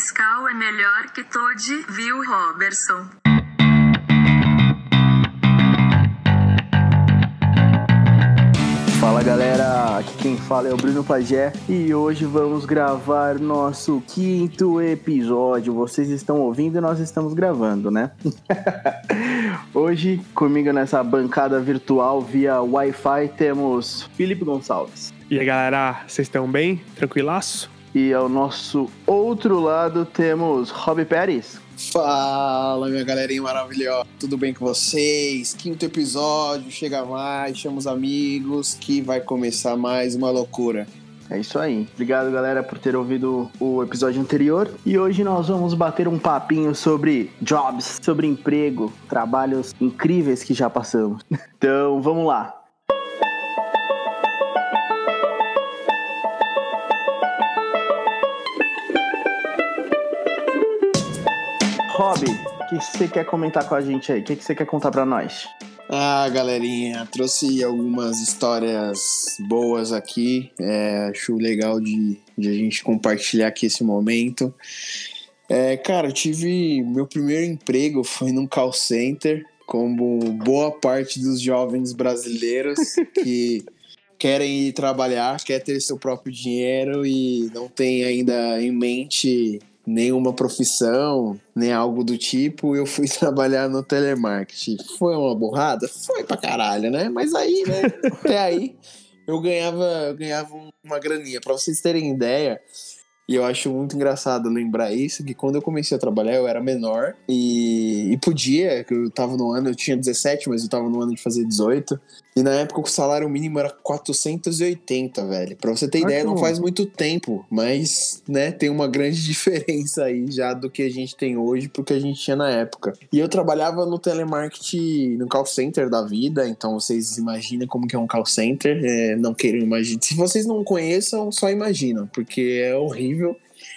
Nescau é melhor que Todd, viu, Robertson? Fala galera, aqui quem fala é o Bruno Pagé e hoje vamos gravar nosso quinto episódio. Vocês estão ouvindo e nós estamos gravando, né? hoje comigo nessa bancada virtual via Wi-Fi temos Felipe Gonçalves. E aí galera, vocês estão bem? Tranquilaço? E ao nosso outro lado temos Rob Pérez. Fala, minha galerinha maravilhosa. Tudo bem com vocês? Quinto episódio, chega mais, chama os amigos que vai começar mais uma loucura. É isso aí. Obrigado, galera, por ter ouvido o episódio anterior. E hoje nós vamos bater um papinho sobre jobs, sobre emprego, trabalhos incríveis que já passamos. Então, vamos lá. Rob, o que você quer comentar com a gente aí? O que você quer contar pra nós? Ah, galerinha, trouxe algumas histórias boas aqui. É, acho legal de, de, a gente compartilhar aqui esse momento. É, cara, eu tive. Meu primeiro emprego foi num call center, como boa parte dos jovens brasileiros que querem ir trabalhar, quer ter seu próprio dinheiro e não tem ainda em mente nenhuma profissão, nem algo do tipo, eu fui trabalhar no telemarketing. Foi uma borrada? Foi pra caralho, né? Mas aí, né? Até aí eu ganhava, eu ganhava uma graninha. Pra vocês terem ideia, e eu acho muito engraçado lembrar isso, que quando eu comecei a trabalhar eu era menor e, e podia, que eu tava no ano, eu tinha 17, mas eu tava no ano de fazer 18. E na época o salário mínimo era 480, velho. Pra você ter ah, ideia, não faz muito tempo, mas, né, tem uma grande diferença aí já do que a gente tem hoje pro que a gente tinha na época. E eu trabalhava no telemarketing, no call center da vida, então vocês imaginem como que é um call center, é, não queiram imaginar. Se vocês não conheçam, só imaginam, porque é horrível.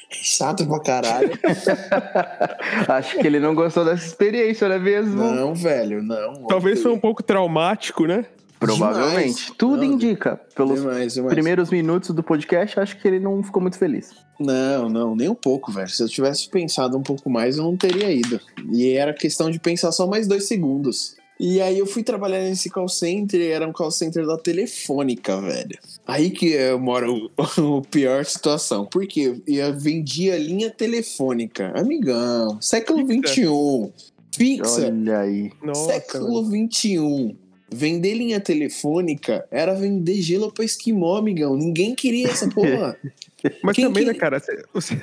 Chato pra caralho. Acho que ele não gostou dessa experiência, não é mesmo? Não, velho, não. Talvez foi um pouco traumático, né? Provavelmente. Demais. Tudo não, indica. Pelos demais, demais. primeiros minutos do podcast, acho que ele não ficou muito feliz. Não, não, nem um pouco, velho. Se eu tivesse pensado um pouco mais, eu não teria ido. E era questão de pensar só mais dois segundos. E aí eu fui trabalhar nesse call center, e era um call center da Telefônica, velho. Aí que mora o, o pior situação. Porque eu vendia linha telefônica. Amigão, século XXI. Fixa. Olha aí. século XXI. Vender linha telefônica era vender gelo pra esquimó, amigão. Ninguém queria essa porra. Mas Quem também, né, cara? Você,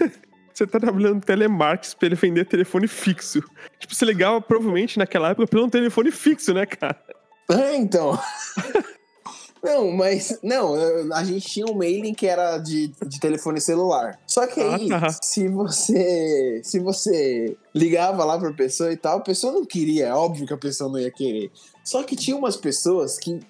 você tá trabalhando no telemarketing pra ele vender telefone fixo. Tipo, você ligava provavelmente naquela época pelo um telefone fixo, né, cara? É, então. Não, mas. Não, a gente tinha um mailing que era de, de telefone celular. Só que aí, ah, tá. se você. Se você ligava lá pra pessoa e tal, a pessoa não queria. É óbvio que a pessoa não ia querer. Só que tinha umas pessoas que,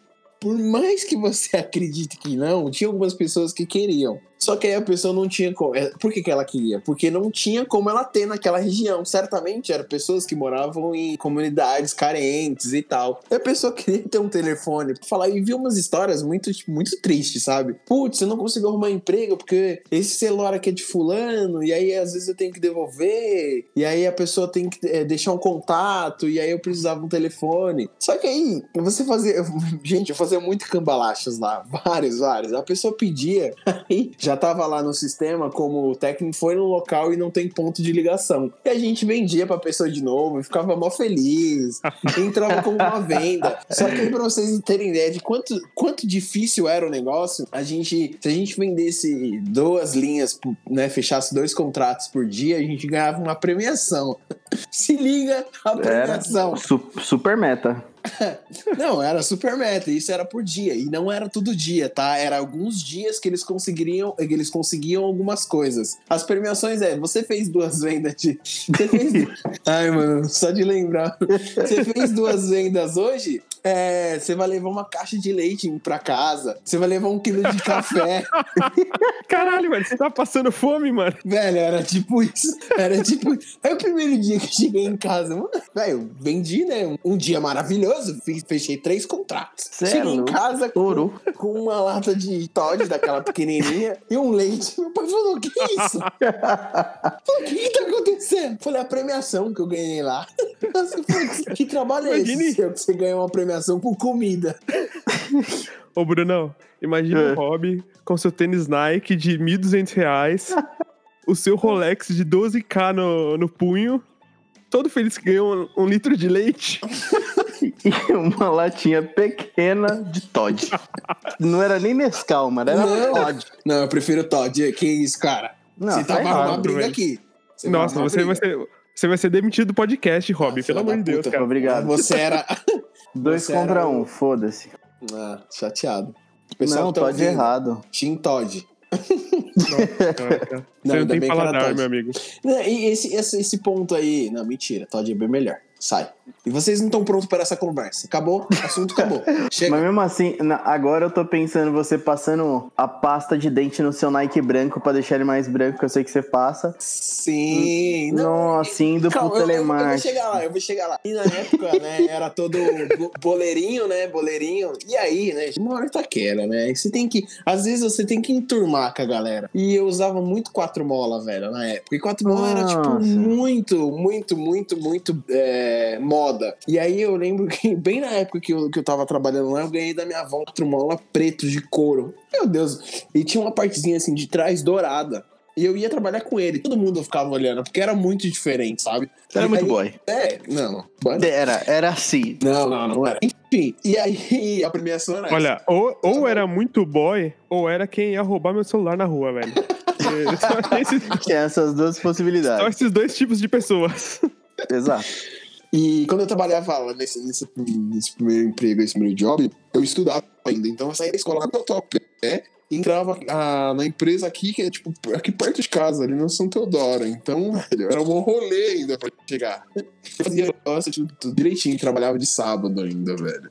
por mais que você acredite que não, tinha algumas pessoas que queriam. Só que aí a pessoa não tinha como. É, por que, que ela queria? Porque não tinha como ela ter naquela região. Certamente eram pessoas que moravam em comunidades carentes e tal. E a pessoa queria ter um telefone pra falar e viu umas histórias muito, tipo, muito tristes, sabe? Putz, você não conseguiu arrumar emprego porque esse celular aqui é de fulano, e aí às vezes eu tenho que devolver, e aí a pessoa tem que é, deixar um contato, e aí eu precisava um telefone. Só que aí, você fazia. Gente, eu fazia muito cambalachas lá. Vários, vários. A pessoa pedia, aí já já tava lá no sistema como o técnico foi no local e não tem ponto de ligação. E a gente vendia pra pessoa de novo e ficava mó feliz. entrava como uma venda. Só que pra vocês terem ideia de quanto, quanto difícil era o negócio, a gente, se a gente vendesse duas linhas, né, fechasse dois contratos por dia, a gente ganhava uma premiação. Se liga a premiação. Era super meta. não, era super meta, isso era por dia. E não era todo dia, tá? Era alguns dias que eles conseguiriam, eles conseguiam algumas coisas. As premiações é, você fez duas vendas de. Você fez. Ai, mano, só de lembrar. Você fez duas vendas hoje? É, você vai levar uma caixa de leite pra casa. Você vai levar um quilo de café. Caralho, mano, você tá passando fome, mano. Velho, era tipo isso. Era tipo. Aí o primeiro dia que eu cheguei em casa, mano, velho, vendi, né? Um dia maravilhoso. Fechei três contratos. Sério? Cheguei em casa com, com, uma lata de Todd, daquela pequenininha, e um leite. Meu pai falou: que é isso? falou, que Você, falei, a premiação que eu ganhei lá. Falou, que trabalho é Imagine- esse que você ganhou uma premiação por comida? Ô, Brunão, imagina É. o Hobby com seu tênis Nike de 1.200 reais, o seu Rolex de 12k no, no punho, todo feliz que ganhou um, um litro de leite. E uma latinha pequena de Todd. Não era nem Nescau, mano. Era Não. Todd. Não, eu prefiro Todd. Que isso, cara? Não, você tá errado, numa briga velho. aqui. Você Nossa, tava numa você vai, ser, você vai ser demitido do podcast, Hobby, Ah, pelo amor de Deus, cara. Obrigado. Você era. Dois você contra era um, foda-se. Ah, chateado. O pessoal Não, tá Todd ouvindo. errado. Team Todd. Você Não, não ainda tem paladar, meu amigo. Não, E esse, esse, esse ponto aí. Não, mentira. Todd é bem melhor. Sai. E vocês não estão prontos para essa conversa. Acabou? Assunto acabou. Chega. Mas mesmo assim, agora eu tô pensando você passando a pasta de dente no seu Nike branco pra deixar ele mais branco, que eu sei que você passa. Sim. Não, Nossa, indo Calma, pro eu, eu, eu vou telemarketing. chegar lá, eu vou chegar lá. E na época, né, era todo bo- boleirinho, né, boleirinho. E aí, né, uma hora taquera, né? Você tem que, às vezes você tem que enturmar com a galera. E eu usava muito quatro mola, velho, na época. E quatro mola era, tipo, muito, muito, muito, muito é, moda. E aí eu lembro que, bem na época que eu, que eu tava trabalhando lá, eu ganhei da minha avó quatro mola preto de couro. Meu Deus. E tinha uma partezinha, assim, de trás dourada. E eu ia trabalhar com ele. Todo mundo ficava olhando, porque era muito diferente, sabe? Era E muito aí- boy. É, não. Boy- Era, era assim. Não, não, não era. Enfim, e aí a premiação era Olha, essa. ou, ou era muito boy, ou era quem ia roubar meu celular na rua, velho. Só, esses, Tinha essas duas só possibilidades. esses dois tipos de pessoas. Exato. E quando eu trabalhava lá nesse, nesse, nesse primeiro emprego, esse primeiro job, eu estudava ainda. Então eu saía da escola lá no top, né? Entrava ah, na empresa aqui, que é tipo aqui perto de casa, ali no São Teodoro. Então, velho, era um bom rolê ainda pra chegar. Eu fazia negócio tipo, tudo direitinho, trabalhava de sábado ainda, velho.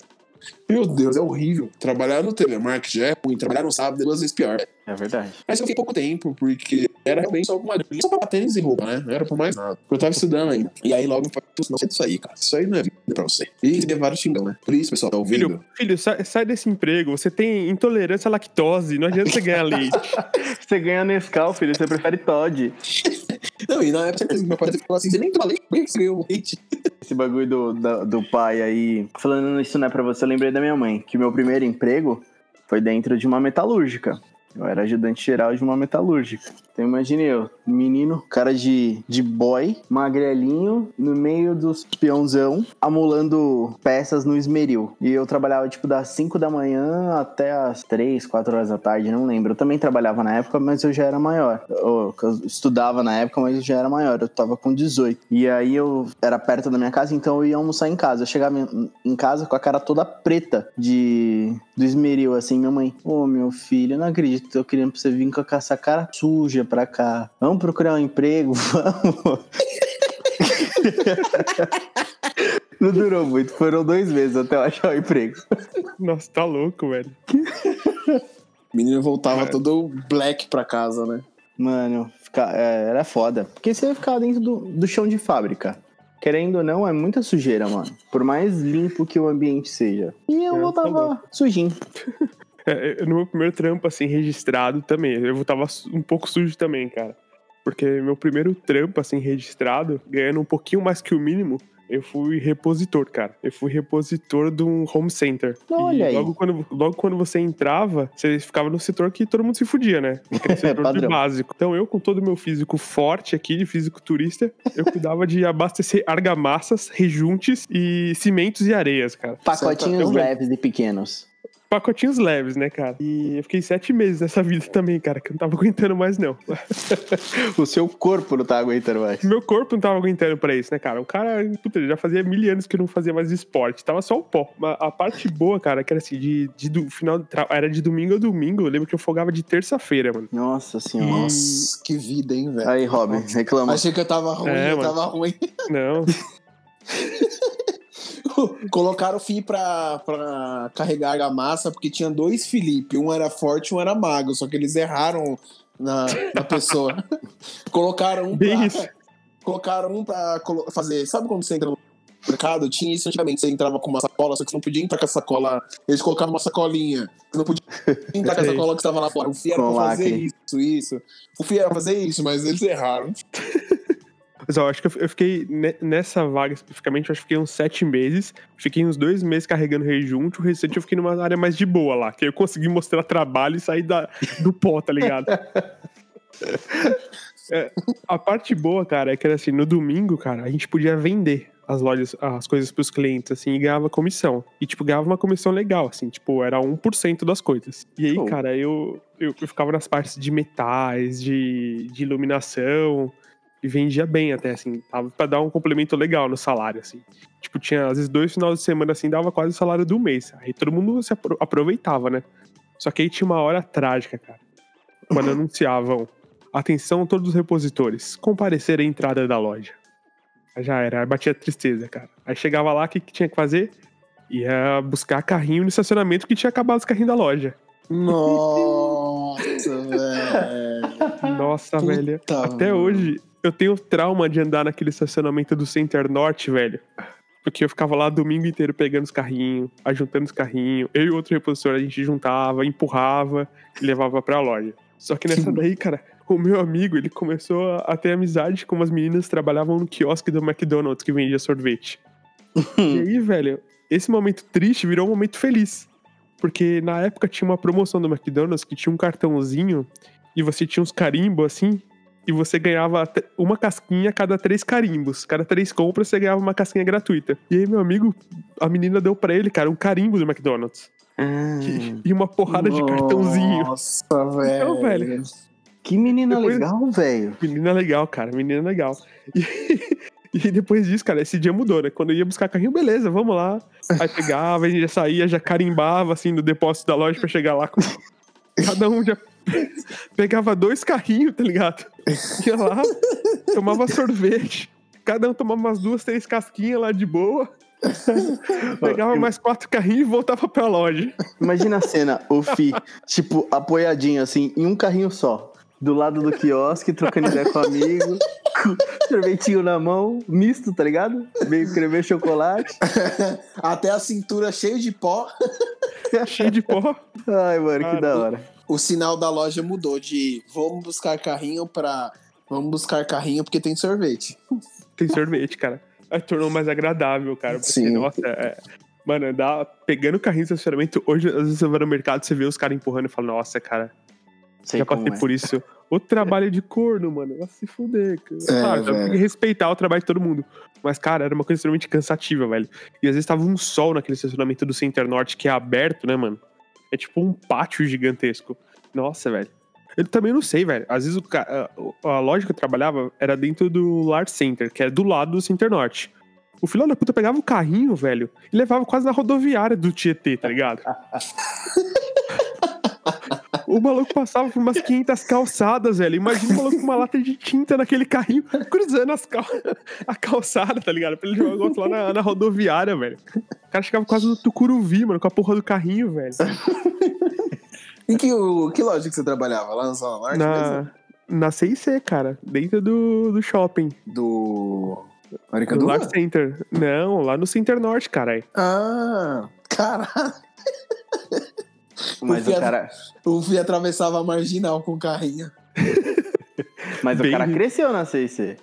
Meu Deus, é horrível. Trabalhar no telemarketing já é ruim, trabalhar no sábado é duas vezes pior. É verdade. Mas eu fiquei pouco tempo, porque era realmente só uma só pra tênis e roupa, né? Não era pra mais nada. Eu tava estudando ainda. E aí logo eu falei, não sei disso aí, cara. Isso aí não é vida pra você. E levaram xingão, né? Por isso, pessoal, tá ouvindo? Filho, filho sai, sai desse emprego. Você tem intolerância à lactose. Não adianta você ganhar leite. Você ganha Nescau, filho. Você prefere Todd. Não, e na época meu pai falou assim: você nem toma leite, por que você ganhou leite? Esse bagulho do, da- do pai aí. Falando isso não é pra você, eu lembrei da minha mãe. Que meu primeiro emprego foi dentro de uma metalúrgica. Eu era ajudante geral de uma metalúrgica. Então imagine eu, menino, cara de, de boy, magrelinho, no meio dos peãozão, amolando peças no esmeril. E eu trabalhava tipo das 5 da manhã até as 3, 4 horas da tarde, não lembro. Eu também trabalhava na época, mas eu já era maior. Eu, eu estudava na época, mas eu já era maior. Eu tava com 18. E aí eu era perto da minha casa, então eu ia almoçar em casa. Eu chegava em, em casa com a cara toda preta de do esmeril, assim, minha mãe. Ô, meu filho, eu não acredito que tô querendo pra você vir com essa cara suja pra cá. Vamos procurar um emprego? Vamos. Não durou muito, foram dois meses até eu achar o emprego. Nossa, tá louco, velho. O menino voltava É. todo black pra casa, né? Mano, fica- é, era foda. Porque você ia ficar dentro do, do chão de fábrica. Querendo ou não, é muita sujeira, mano. Por mais limpo que o ambiente seja. E eu É, voltava tá sujinho. É, é, no meu primeiro trampo, assim, registrado também. Eu tava um pouco sujo também, cara. Porque meu primeiro trampo, assim, registrado, ganhando um pouquinho mais que o mínimo, eu fui repositor, cara. Eu fui repositor de um home center. Olha e aí. Logo quando, logo quando você entrava, você ficava no setor que todo mundo se fudia, né? Aquele setor de básico. Então eu, com todo o meu físico forte aqui, de físico turista, eu cuidava de abastecer argamassas, rejuntes e cimentos e areias, cara. Pacotinhos leves e pequenos. Pacotinhos leves, né, cara? E eu fiquei sete meses nessa vida também, cara, que eu não tava aguentando mais, não. O seu corpo não tá aguentando mais. Meu corpo não tava aguentando pra isso, né, cara? O cara, puta, ele já fazia mil anos que não fazia mais esporte, tava só o pó. Mas a parte boa, cara, que era assim, de, de do final, era de domingo a domingo, eu lembro que eu folgava de terça-feira, mano. Nossa senhora. Nossa, que vida, hein, velho? Aí, Robin, reclama. Achei que eu tava ruim, É, eu mano. tava ruim. Não, Colocaram o Fih pra, pra carregar a massa porque tinha dois Felipe. Um era forte e um era mago. Só que eles erraram na, na pessoa. Colocaram um pra. isso. Colocaram um pra fazer. Sabe quando você entra no mercado? Tinha isso antigamente. Você entrava com uma sacola, só que você não podia entrar com a sacola. Eles colocavam uma sacolinha. Você não podia entrar com a sacola que estava lá fora. O Fih era pra fazer isso, isso. O Fih era pra fazer isso, mas eles erraram. Mas ó, acho que eu fiquei nessa vaga especificamente, acho que fiquei uns sete meses. Fiquei uns dois meses carregando rejunto. O restante eu fiquei numa área mais de boa lá, que eu consegui mostrar trabalho e sair da, do pó, tá ligado? é, a parte boa, cara, é que assim, no domingo, cara, a gente podia vender as lojas, as coisas pros clientes, assim, e ganhava comissão. E, tipo, ganhava uma comissão legal, assim, tipo, era 1% das coisas. E aí, oh. cara, eu, eu, eu, ficava nas partes de metais, de, de iluminação, e vendia bem até, assim, tava pra dar um complemento legal no salário, assim. Tipo, tinha, às vezes, dois finais de semana, assim, dava quase o salário do mês. Aí todo mundo se aproveitava, né? Só que aí tinha uma hora trágica, cara. Quando anunciavam, atenção todos os repositores, comparecer à entrada da loja. Já era, aí batia tristeza, cara. Aí chegava lá, o que, que tinha que fazer? Ia buscar carrinho no estacionamento que tinha acabado os carrinhos da loja. Nossa, velho. Nossa, velho. Até hoje eu tenho trauma de andar naquele estacionamento do Center Norte, velho. Porque eu ficava lá domingo inteiro pegando os carrinhos, ajuntando os carrinhos. Eu e outro repositor a gente juntava, empurrava e levava pra loja. Só que nessa daí, cara, o meu amigo, ele começou a ter amizade com umas meninas que trabalhavam no quiosque do McDonald's que vendia sorvete. e aí, velho, esse momento triste virou um momento feliz. Porque na época tinha uma promoção do McDonald's que tinha um cartãozinho e você tinha uns carimbos assim, e você ganhava uma casquinha a cada três carimbos. Cada três compras você ganhava uma casquinha gratuita. E aí, meu amigo, a menina deu para ele, cara, um carimbo do McDonald's. Ah, e, uma porrada de cartãozinho. Nossa, velho. Então, velho. Que menina depois, legal, velho. Menina legal, cara. Menina legal. E, e, depois disso, cara, esse dia mudou, né? Quando eu ia buscar carrinho, beleza, vamos lá. Aí pegava, a gente já saía, já carimbava, assim, no depósito da loja pra chegar lá com... Cada um já pegava dois carrinhos, tá ligado? Ia lá, tomava sorvete. Cada um tomava umas duas, três casquinhas lá de boa. Pegava mais quatro carrinhos e voltava pra loja. Imagina a cena, o Fi, tipo, apoiadinho assim, em um carrinho só do lado do quiosque, trocando ideia com o amigo, com sorvetinho na mão, misto, tá ligado? Meio creme chocolate. Até a cintura cheio de pó. cheio de pó. Ai, mano, que da hora. O, sinal da loja mudou de vamos buscar carrinho pra vamos buscar carrinho porque tem sorvete. Tem sorvete, cara. Aí tornou mais agradável, cara. Porque, Sim. nossa, é, Mano, dá, pegando carrinho de estacionamento, hoje, às vezes você vai no mercado, você vê os caras empurrando e fala, nossa, cara, Sei Já passei é. por isso. O trabalho de corno, mano, vai se fuder. Cara. É, claro, tem que respeitar o trabalho de todo mundo. Mas, cara, era uma coisa extremamente cansativa, velho. E às vezes tava um sol naquele estacionamento do Center Norte que é aberto, né, mano? É tipo um pátio gigantesco. Nossa, velho. Eu também não sei, velho. Às vezes o, a, a loja que eu trabalhava era dentro do Lar Center, que é do lado do Center Norte. O filho da puta pegava o carrinho, velho, e levava quase na rodoviária do Tietê, tá ligado? O maluco passava por umas 500 calçadas, velho. Imagina o maluco com uma lata de tinta naquele carrinho, cruzando as cal... a calçada, tá ligado? Pra ele jogar outro lá na, na, rodoviária, velho. O cara chegava quase no Tucuruvi, mano, com a porra do carrinho, velho. em que, que loja que você trabalhava? Lá na Zona Norte na, mesmo? Na CIC, cara. Dentro do, do shopping. Do... Do Lar Center. Não, lá no Center Norte, caralho. Ah, caralho. Mas o, o cara. O Fih atravessava a marginal com o carrinho. Mas Bem... o cara cresceu na CIC.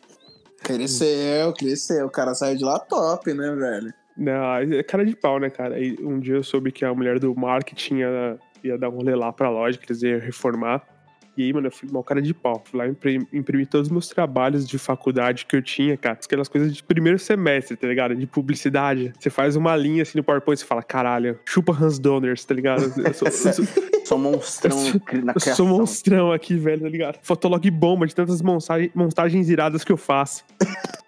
Cresceu, cresceu. O cara saiu de lá top, né, velho? Não, é cara de pau, né, cara? E um dia eu soube que a mulher do marketing ia, ia dar um rolê lá pra loja, que eles iam reformar. E aí, mano, eu fui mal cara de pau. Fui lá imprimir, imprimir todos os meus trabalhos de faculdade que eu tinha, cara. Aquelas coisas de primeiro semestre, tá ligado? De publicidade. Você faz uma linha assim no PowerPoint e fala, caralho, chupa Hans Donners, tá ligado? Eu sou, eu sou, sou monstrão na criação. Eu sou monstrão aqui, velho, tá ligado? Fotolog bomba de tantas montagens, montagens iradas que eu faço.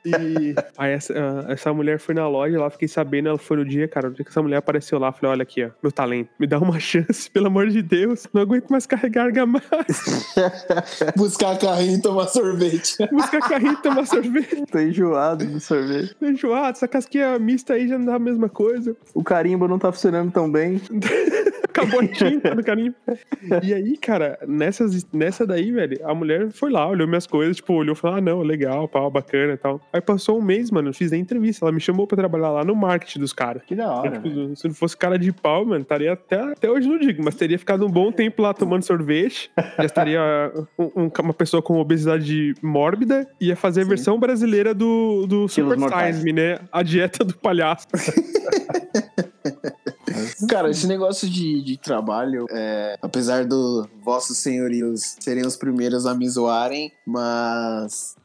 E aí essa, uh, essa mulher foi na loja lá, fiquei sabendo, ela foi no dia, cara, o dia que essa mulher apareceu lá, falei, olha aqui, ó, meu talento, me dá uma chance, pelo amor de Deus, não aguento mais carregar argamassa. Buscar carrinho e tomar sorvete. Buscar carrinho e tomar sorvete. Tô enjoado do sorvete. Tô enjoado, essa casquinha mista aí já não dá a mesma coisa. O carimbo não tá funcionando tão bem. Acabou a tinta do carimbo. E aí, cara, nessas, nessa daí, velho, a mulher foi lá, olhou minhas coisas, tipo, olhou e falou: ah, não, legal, pau, bacana e tal. Aí passou um mês, mano, eu fiz a entrevista. Ela me chamou pra trabalhar lá no marketing dos caras. Que da hora. Tipo, se não fosse cara de pau, mano, estaria até, até hoje não digo, mas teria ficado um bom tempo lá tomando sorvete. Já estaria um, um, uma pessoa com obesidade mórbida. Ia fazer a Sim. versão brasileira do, do Quilos Super. Size Me, né? A dieta do palhaço. Cara, esse negócio de, de trabalho, é, apesar do vossos senhorios serem os primeiros a me zoarem, mas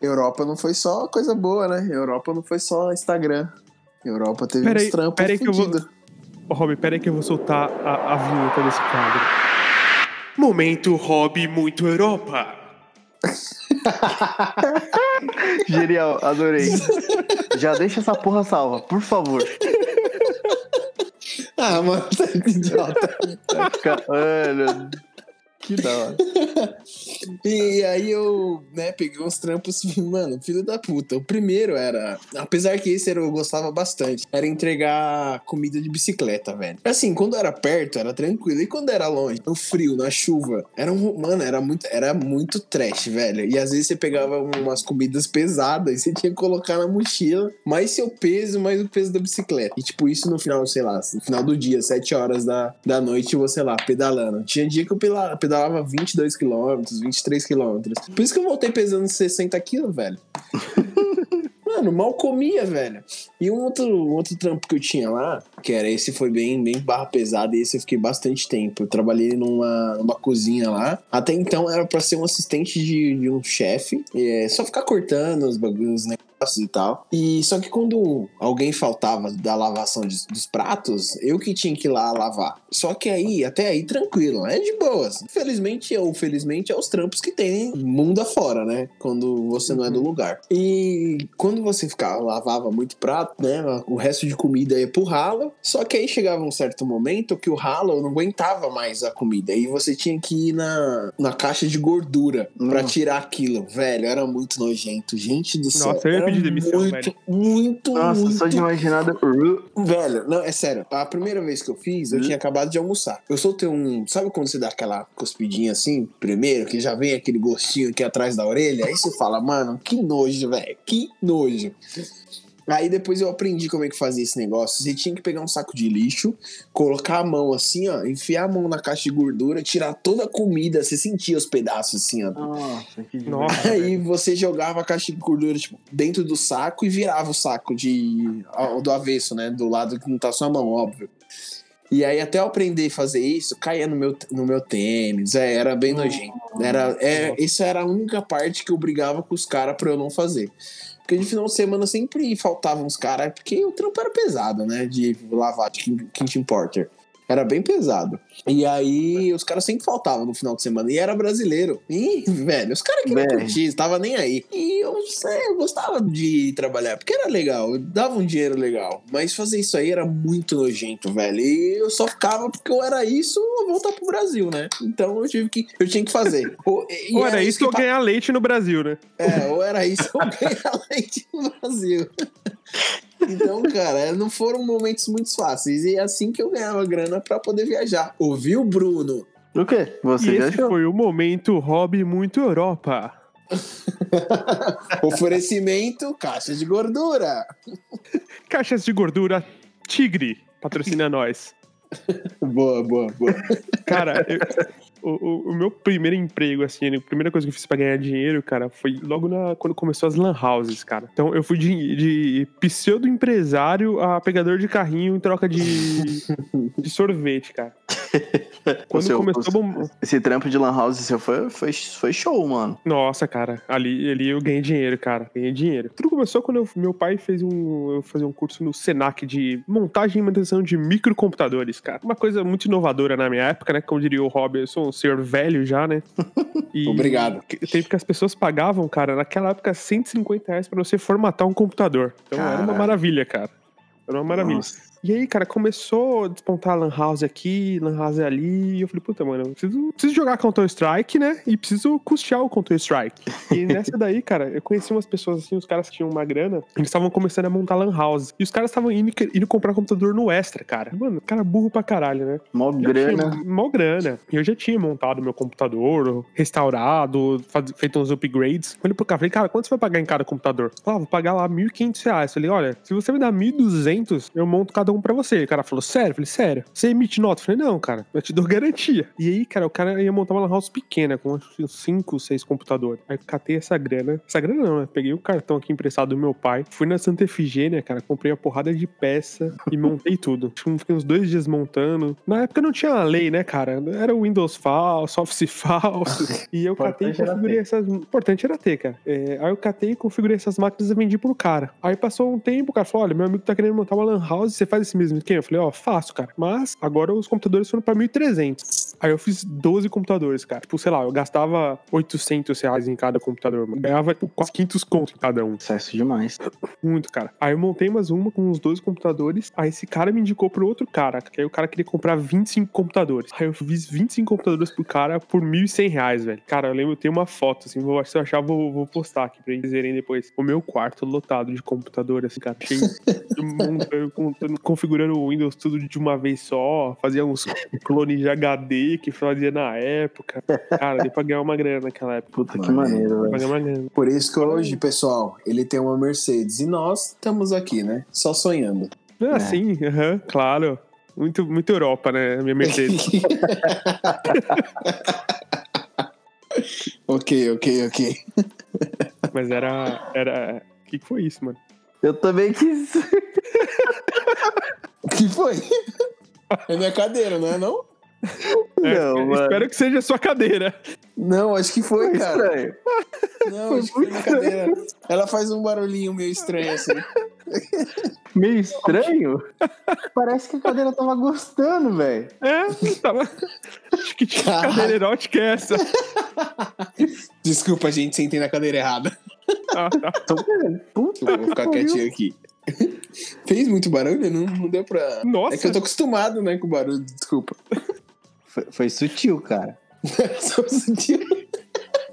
Europa não foi só coisa boa, né? Europa não foi só Instagram. Europa teve Pera uns trampos pera aí que eu vou-. Ô, Rob, pera aí que eu vou soltar a, a vinheta desse quadro. Momento Hobby Muito Europa. Genial, adorei. Já deixa essa porra salva, por favor. Ah, mano, tá idiota. Mano, que da hora. E aí eu, né, peguei uns trampos, mano, filho da puta. O primeiro era, apesar que esse eu gostava bastante, era entregar comida de bicicleta, velho. Assim, quando era perto, era tranquilo. E quando era longe, no frio, na chuva, era um, mano, era muito, era muito trash, velho. E às vezes você pegava umas comidas pesadas e você tinha que colocar na mochila, mais seu peso, mais o peso da bicicleta. E tipo, isso no final, sei lá, no final do dia, 7 horas da, da noite, você lá, pedalando. Tinha dia que eu pela- pedalava 22 quilômetros, 23 quilômetros. Por isso que eu voltei pesando 60 quilos, velho. Mano, mal comia, velho. E um outro, um outro trampo que eu tinha lá, que era esse foi bem, bem barra pesada, e esse eu fiquei bastante tempo. Eu trabalhei numa, numa cozinha lá. Até então era pra ser um assistente de, de um chefe. É, só ficar cortando os bagulhos, né? E tal. E só que quando alguém faltava da lavação de- dos pratos, eu que tinha que ir lá lavar. Só que aí, até aí, tranquilo, é de boas. Infelizmente ou felizmente é os trampos que tem mundo afora, né? Quando você não é do lugar. E quando você ficava, lavava muito prato, né? O resto de comida ia pro ralo. Só que aí chegava um certo momento que o ralo não aguentava mais a comida. E você tinha que ir na, na caixa de gordura pra Nossa. tirar aquilo. Velho, era muito nojento. Gente do céu. Nossa, eu pedir demissão, muito, velho. Muito, Nossa, muito. só de imaginar. Velho, não, é sério. A primeira vez que eu fiz, eu Hum. tinha acabado de almoçar. Eu soltei um. Sabe quando você dá aquela cuspidinha assim, primeiro, que já vem aquele gostinho aqui atrás da orelha? Aí você fala, mano, que nojo, velho. Que nojo. Aí depois eu aprendi como é que fazia esse negócio. Você tinha que pegar um saco de lixo, colocar a mão assim, ó, enfiar a mão na caixa de gordura, tirar toda a comida, você sentia os pedaços assim, ó. Nossa, que Nossa. Aí você jogava a caixa de gordura tipo, dentro do saco e virava o saco de do avesso, né? Do lado que não tá sua mão, óbvio. E aí, até eu aprender a fazer isso, caía no meu, no meu tênis. É, era bem nojento. Era, é, isso era a única parte que eu brigava com os caras pra eu não fazer. Porque de final de semana sempre faltavam uns caras, porque o trampo era pesado, né? De lavar, de Quintin Porter. Era bem pesado. E aí, os caras sempre faltavam no final de semana. E era brasileiro. E, velho, os caras queriam Velho. curtir, tava nem aí. E eu, eu gostava de trabalhar, porque era legal, eu dava um dinheiro legal. Mas fazer isso aí era muito nojento, velho. E eu só ficava porque eu era isso ou voltar pro Brasil, né? Então eu tive que. Eu tinha que fazer. Ou, Ou era isso que eu pa- ganhar leite no Brasil, né? é, ou era isso ou ganhar leite no Brasil. Então, cara, não foram momentos muito fáceis. E é assim que eu ganhava grana pra poder viajar. Ouviu, Bruno? O quê? Você e esse achou? foi o momento Hobby Muito Europa. Oferecimento, caixa de gordura. Caixas de gordura Tigre. Patrocina nós. Boa, boa, boa. Cara, eu- o, o- meu primeiro emprego, assim, a primeira coisa que eu fiz pra ganhar dinheiro, cara, foi logo na, quando começou as lan houses, cara. Então eu fui de, de pseudo-empresário a pegador de carrinho em troca de, de sorvete, cara. Quando seu- começou bom... Esse trampo de Lan House seu foi, foi, foi show, mano. Nossa, cara, ali, ali eu ganhei dinheiro, cara. Ganhei dinheiro. Tudo começou quando eu- meu pai fez um. Eu fazia um curso no Senac de montagem e manutenção de microcomputadores, cara. Uma coisa muito inovadora na minha época, né? Como diria o Rob, eu sou um senhor velho já, né? E Obrigado. que- Tempo que as pessoas pagavam, cara, naquela época, 150 reais pra você formatar um computador. Então era uma Caralho. maravilha, cara. Era uma maravilha. Nossa. E aí, cara, começou a despontar Lan House aqui, Lan House ali. E eu falei, puta, mano, eu preciso, preciso jogar Counter-Strike, né? E preciso custear o Counter-Strike. E nessa daí, cara, eu conheci umas pessoas assim, os caras que tinham uma grana, eles estavam começando a montar Lan House. E os caras estavam indo, indo comprar computador no Extra, cara. Mano, cara burro pra caralho, né? Mó grana. Tinha, mó grana. E eu já tinha montado meu computador, restaurado, faz, feito uns upgrades. Falei pro cara, falei, cara, quanto você vai pagar em cada computador? Ah, vou pagar lá 1.500 reais. Falei, olha, se você me dá 1.200, eu monto cada um pra você. O cara falou, sério? Falei, sério. Você emite nota? Falei, não, cara, eu te dou garantia. E aí, cara, o cara ia montar uma lan house pequena, com uns 5, 6 computadores. Aí eu catei essa grana. Essa grana não, né? Peguei o cartão aqui emprestado do meu pai, fui na Santa Efigênia, cara, comprei a porrada de peça e montei tudo. Fiquei uns dois dias montando. Na época não tinha lei, né, cara? Era o Windows falso, Office falso. E eu catei e configurei essas. O importante era ter, cara. É, aí eu catei e configurei essas máquinas e vendi pro cara. Aí passou um tempo, o cara falou: olha, meu amigo tá querendo montar uma Lan House, você faz esse mesmo esquema? Eu falei, ó, oh, faço, cara. Mas agora os computadores foram pra 1.300. Aí eu fiz 12 computadores, cara. Tipo, sei lá, eu gastava 800 reais em cada computador. Mano. Ganhava tipo, quase 500 conto em cada um. Excesso demais. Muito, cara. Aí eu montei mais uma com uns dois computadores. Aí esse cara me indicou pro outro cara. Que aí o cara queria comprar 25 computadores. Aí eu fiz 25 computadores pro cara por 1.100 reais, velho. Cara, eu lembro, eu tenho uma foto, assim. Vou, se eu achar, vou, vou postar aqui pra eles verem depois. O meu quarto lotado de computador, assim, cara. Cheio montando, configurando o Windows tudo de uma vez só. Fazia uns clones de HD que fazia na época. Cara, deu pra ganhar uma grana naquela época. Puta que maneiro, velho. Por isso que hoje, pessoal, ele tem uma Mercedes. E nós estamos aqui, né? Só sonhando. Ah, é. sim, uhum, claro. Muito, muito Europa, né? Minha Mercedes. ok, ok, ok. Mas era. era... O que, que foi isso, mano? Eu também quis. O que foi? É minha cadeira, não é não? Não, é, mano. Espero que seja a sua cadeira. Não, acho que foi, foi cara. Estranho. Não, foi acho que foi minha cadeira. Ela faz um barulhinho meio estranho assim. Meio estranho? Parece que a cadeira tava gostando, velho. É, tava. Acho que tinha cadeira erótica é essa. Desculpa, gente, sentei na cadeira errada. Ah, tá. Puta, vou ficar quietinho aqui. Fez muito barulho? Não, não deu pra. Nossa. É que eu tô acostumado, né, com barulho, desculpa. Foi, foi sutil, cara. Só sutil.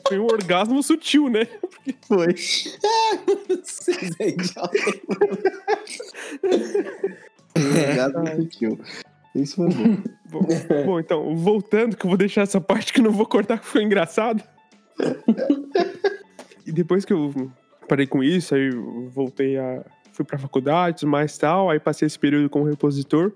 Foi um orgasmo sutil, né? Porque foi. Vocês é idiota. orgasmo sutil. Isso foi bom. bom. Bom, então, voltando, que eu vou deixar essa parte que eu não vou cortar, que foi engraçado. e depois que eu parei com isso, aí voltei a. Fui pra faculdade, mais tal, aí passei esse período como repositor.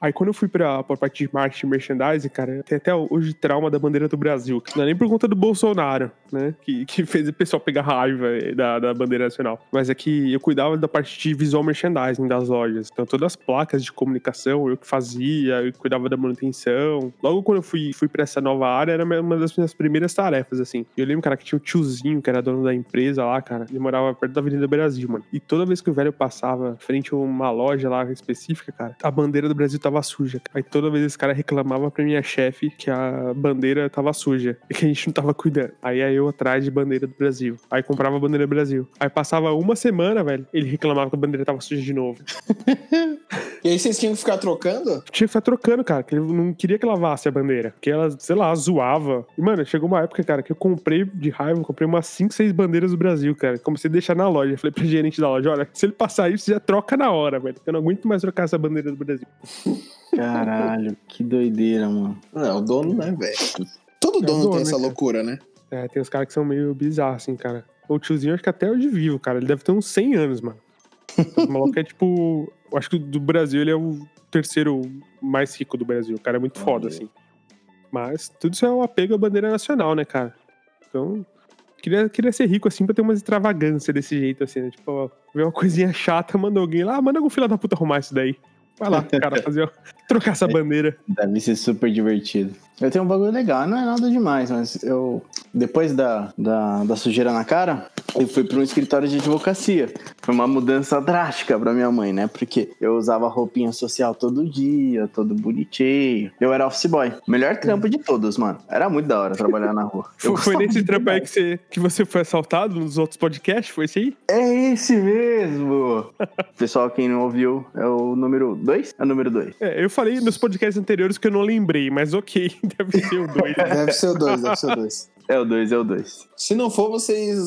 Aí quando eu fui pra, pra parte de marketing e merchandising, cara, tem até hoje trauma da bandeira do Brasil. Não é nem por conta do Bolsonaro, né? Que, que fez o pessoal pegar raiva da, da bandeira nacional. Mas é que eu cuidava da parte de visual merchandising das lojas. Então todas as placas de comunicação eu que fazia, eu cuidava da manutenção. Logo quando eu fui, fui pra essa nova área, era uma das minhas primeiras tarefas, assim. Eu lembro, cara, que tinha um tiozinho que era dono da empresa lá, cara. Ele morava perto da Avenida Brasil, mano. E toda vez que o velho passava frente a uma loja lá específica, cara, a bandeira do Brasil tava suja. Aí toda vez esse cara reclamava pra minha chefe que a bandeira tava suja e que a gente não tava cuidando. Aí aí eu atrás de bandeira do Brasil. Aí comprava a bandeira do Brasil. Aí passava uma semana, velho, ele reclamava que a bandeira tava suja de novo. e aí vocês tinham que ficar trocando? Tinha que ficar trocando, cara, que ele não queria que lavasse a bandeira. Que ela, sei lá, zoava. E, mano, chegou uma época, cara, que eu comprei de raiva, comprei umas 5, 6 bandeiras do Brasil, cara. Comecei a deixar na loja. Falei pro gerente da loja, olha, se ele passar isso, já troca na hora, velho. Eu não aguento mais trocar essa bandeira do Brasil. Caralho, que doideira, mano. É, o dono, né, velho? Todo é dono, dono, tem essa loucura, né? É, tem uns caras que são meio bizarros, assim, cara. O tiozinho, acho que até hoje vivo, cara. Ele deve ter uns 100 anos, mano. O maluco é tipo. Eu acho que do Brasil ele é o terceiro mais rico do Brasil. O cara é muito foda, assim. Mas tudo isso é um apego à bandeira nacional, né, cara? Então, queria, queria ser rico assim pra ter umas extravagâncias desse jeito, assim, né? Tipo, ó, ver uma coisinha chata, manda alguém lá, ah, manda algum filho da puta arrumar isso daí. Vai lá, cara, fazer, trocar essa bandeira. Deve ser super divertido. Eu tenho um bagulho legal, não é nada demais, mas eu, depois da, da, da sujeira na cara, eu fui para um escritório de advocacia. Foi uma mudança drástica para minha mãe, né? Porque eu usava roupinha social todo dia, todo bonitinho. Eu era office boy. Melhor trampo de todos, mano. Era muito da hora trabalhar na rua. Foi, foi nesse trampo aí que você, que você foi assaltado nos outros podcasts? Foi esse aí? É esse mesmo! Pessoal, quem não ouviu, é o número 2? É o número 2. É, eu falei nos podcasts anteriores que eu não lembrei, mas ok. Deve ser o 2. deve ser o 2, deve ser o 2. É o 2, é o 2. Se não for, vocês.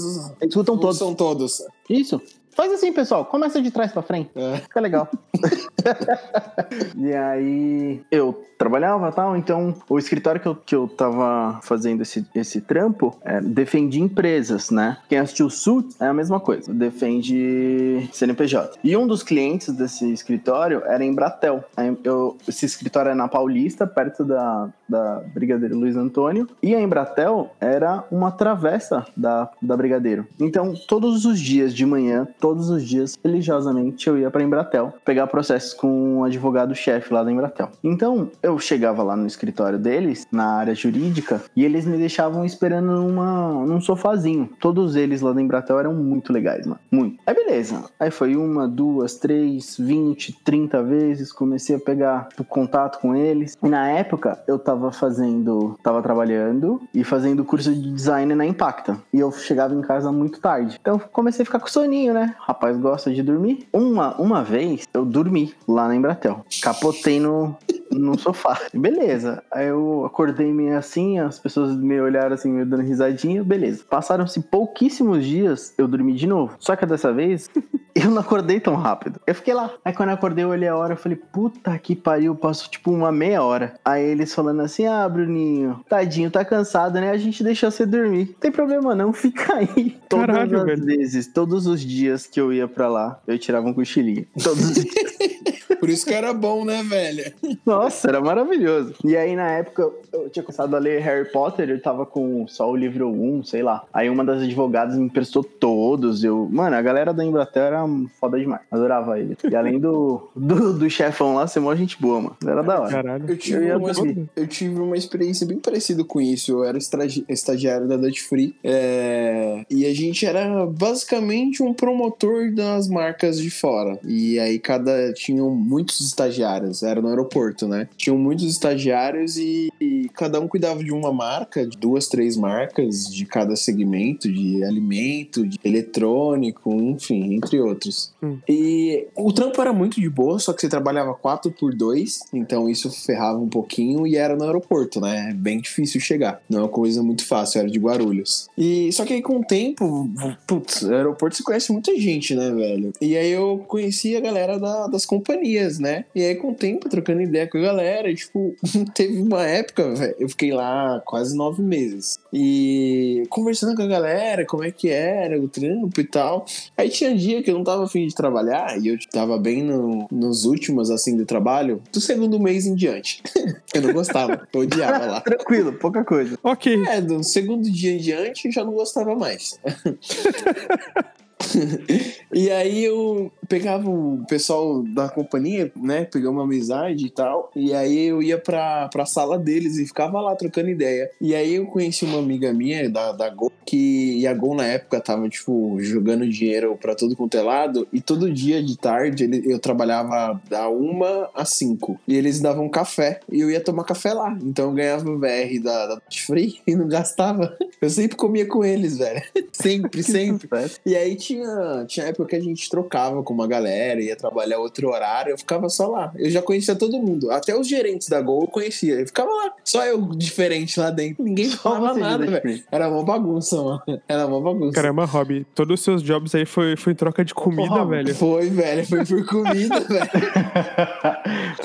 Escutam todos. São todos. Isso. Faz assim, pessoal. Começa de trás pra frente. É. Fica legal. e aí, eu trabalhava tal, então o escritório que eu, que eu tava fazendo esse, esse trampo é, defende empresas, né? Quem assistiu Suits é a mesma coisa, defende CNPJ. E um dos clientes desse escritório era em Bratel. Eu, esse escritório é na Paulista, perto da, da Brigadeiro Luiz Antônio, e a Embratel era uma travessa da, da Brigadeiro. Então, todos os dias de manhã, todos os dias, religiosamente, eu ia pra Embratel pegar processos com o advogado-chefe lá da Embratel. Então, eu chegava lá no escritório deles, na área jurídica, e eles me deixavam esperando numa, num sofazinho. Todos eles lá da Embratel eram muito legais, mano. Muito. Aí beleza. Aí foi uma, duas, três, vinte, trinta vezes. Comecei a pegar contato com eles. E na época eu tava fazendo, tava trabalhando e fazendo curso de design na Impacta. E eu chegava em casa muito tarde. Então comecei a ficar com soninho, né? Rapaz gosta de dormir. Uma, uma vez eu dormi lá na Embratel. Capotei no, no sofá. Beleza. Aí eu acordei meio assim, as pessoas me olharam assim, me dando risadinha. Beleza. Passaram-se pouquíssimos dias, eu dormi de novo. Só que dessa vez, eu não acordei tão rápido. Eu fiquei lá. Aí quando eu acordei, eu olhei a hora, eu falei, puta que pariu, passou tipo uma meia hora. Aí eles falando assim, ah, Bruninho, tadinho, tá cansado, né? A gente deixou você dormir. Não tem problema não, fica aí. Caralho, Todas as velho. vezes, todos os dias que eu ia pra lá, eu tirava um cochilinho. Todos os dias. Por isso que era bom, né, velho? Nossa, era maravilhoso. E aí, na época, eu tinha começado a ler Harry Potter, eu tava com só o livro 1, sei lá. Aí uma das advogadas me emprestou todos. Eu, mano, a galera da Inglaterra era foda demais. Adorava ele. E além do, do, do chefão lá, ser mó gente boa, mano. Era da hora. Caralho. Eu tive, ia uma, eu tive uma experiência bem parecida com isso. Eu era estagiário da Dutch Free é, e a gente era basicamente um promotor das marcas de fora. E aí cada tinham muitos estagiários, era no aeroporto, né? Tinham muitos estagiários e, e cada um cuidava de uma marca, de duas, três marcas de cada segmento, de alimento, de eletrônico, enfim, entre outros. E o trampo era muito de boa, só que você trabalhava 4 por 2, então isso ferrava um pouquinho e era no aeroporto, né? É bem difícil chegar. Não é uma coisa muito fácil, era de Guarulhos. E só que aí com o tempo, putz, no aeroporto você conhece muita gente, né, velho? E aí eu conheci a galera da- das companhias, né? E aí com o tempo, trocando ideia com galera, e, tipo, teve uma época, velho, eu fiquei lá quase nove meses. E conversando com a galera, como é que era o trampo e tal. Aí tinha dia que eu não tava afim de trabalhar e eu tava bem no- nos últimos, assim, do trabalho, do segundo mês em diante. eu não gostava, eu odiava lá. Tranquilo, pouca coisa. Ok. É, do segundo dia em diante eu já não gostava mais. e aí eu pegava o pessoal da companhia, né? Pegamos uma amizade e tal. E aí eu ia pra, pra sala deles e ficava lá trocando ideia. E aí eu conheci uma amiga minha da, da Gol, que e a Gol na época tava, tipo, jogando dinheiro pra todo quanto é lado. E todo dia de tarde ele- eu trabalhava da uma às cinco. E eles davam café. E eu ia tomar café lá. Então eu ganhava o VR da, da Free e não gastava. Eu sempre comia com eles, velho. Sempre, sempre. E aí tinha, tinha época que a gente trocava com uma galera, ia trabalhar outro horário, eu ficava só lá. Eu já conhecia todo mundo. Até os gerentes da Gol eu conhecia. Eu ficava lá. Só eu diferente lá dentro. Ninguém falava nada, Dutch velho. Free. Era uma bagunça, mano. Era uma bagunça. Caramba, Rob, todos os seus jobs aí foi, foi em troca de comida, Rob, velho. Foi, velho. Foi por comida, velho.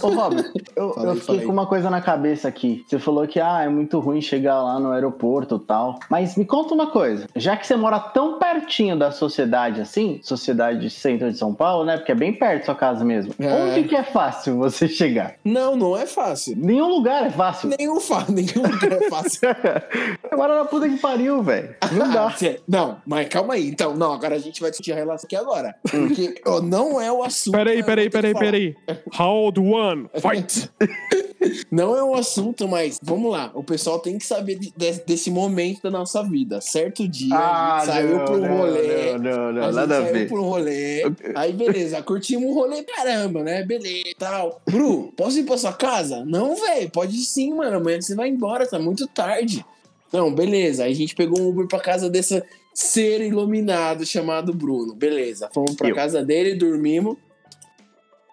Ô, Rob, eu, Fala eu fiquei fala aí. com uma coisa na cabeça aqui. Você falou que ah, é muito ruim chegar lá no aeroporto e tal. Mas me conta uma coisa. Já que você mora tão pertinho da sociedade assim, Sociedade Centro de São Paulo, Paulo, né? Porque é bem perto da sua casa mesmo. É. Onde que é fácil você chegar? Não, não é fácil. Nenhum lugar é fácil. Nenhum, fa... Nenhum lugar é fácil. Agora na puta que pariu, velho. Não dá. Não, mas calma aí. Então, não, agora a gente vai discutir a relação aqui agora. Porque não é o assunto. Peraí, peraí, peraí, peraí. Round one, fight! Não é um assunto, mas vamos lá. O pessoal tem que saber de- de- desse momento da nossa vida. Certo dia, a gente saiu Ah, não, pro não, rolê. Não, não, não, a gente nada a saiu ver. pro rolê. Aí, beleza, curtimos o rolê, caramba, né? Beleza tal. Bru, posso ir pra sua casa? Não, velho, pode sim, mano. Amanhã você vai embora, tá muito tarde. Não, beleza. Aí a gente pegou um Uber pra casa dessa ser iluminado chamado Bruno. Beleza, fomos pra Eu. casa dele, dormimos.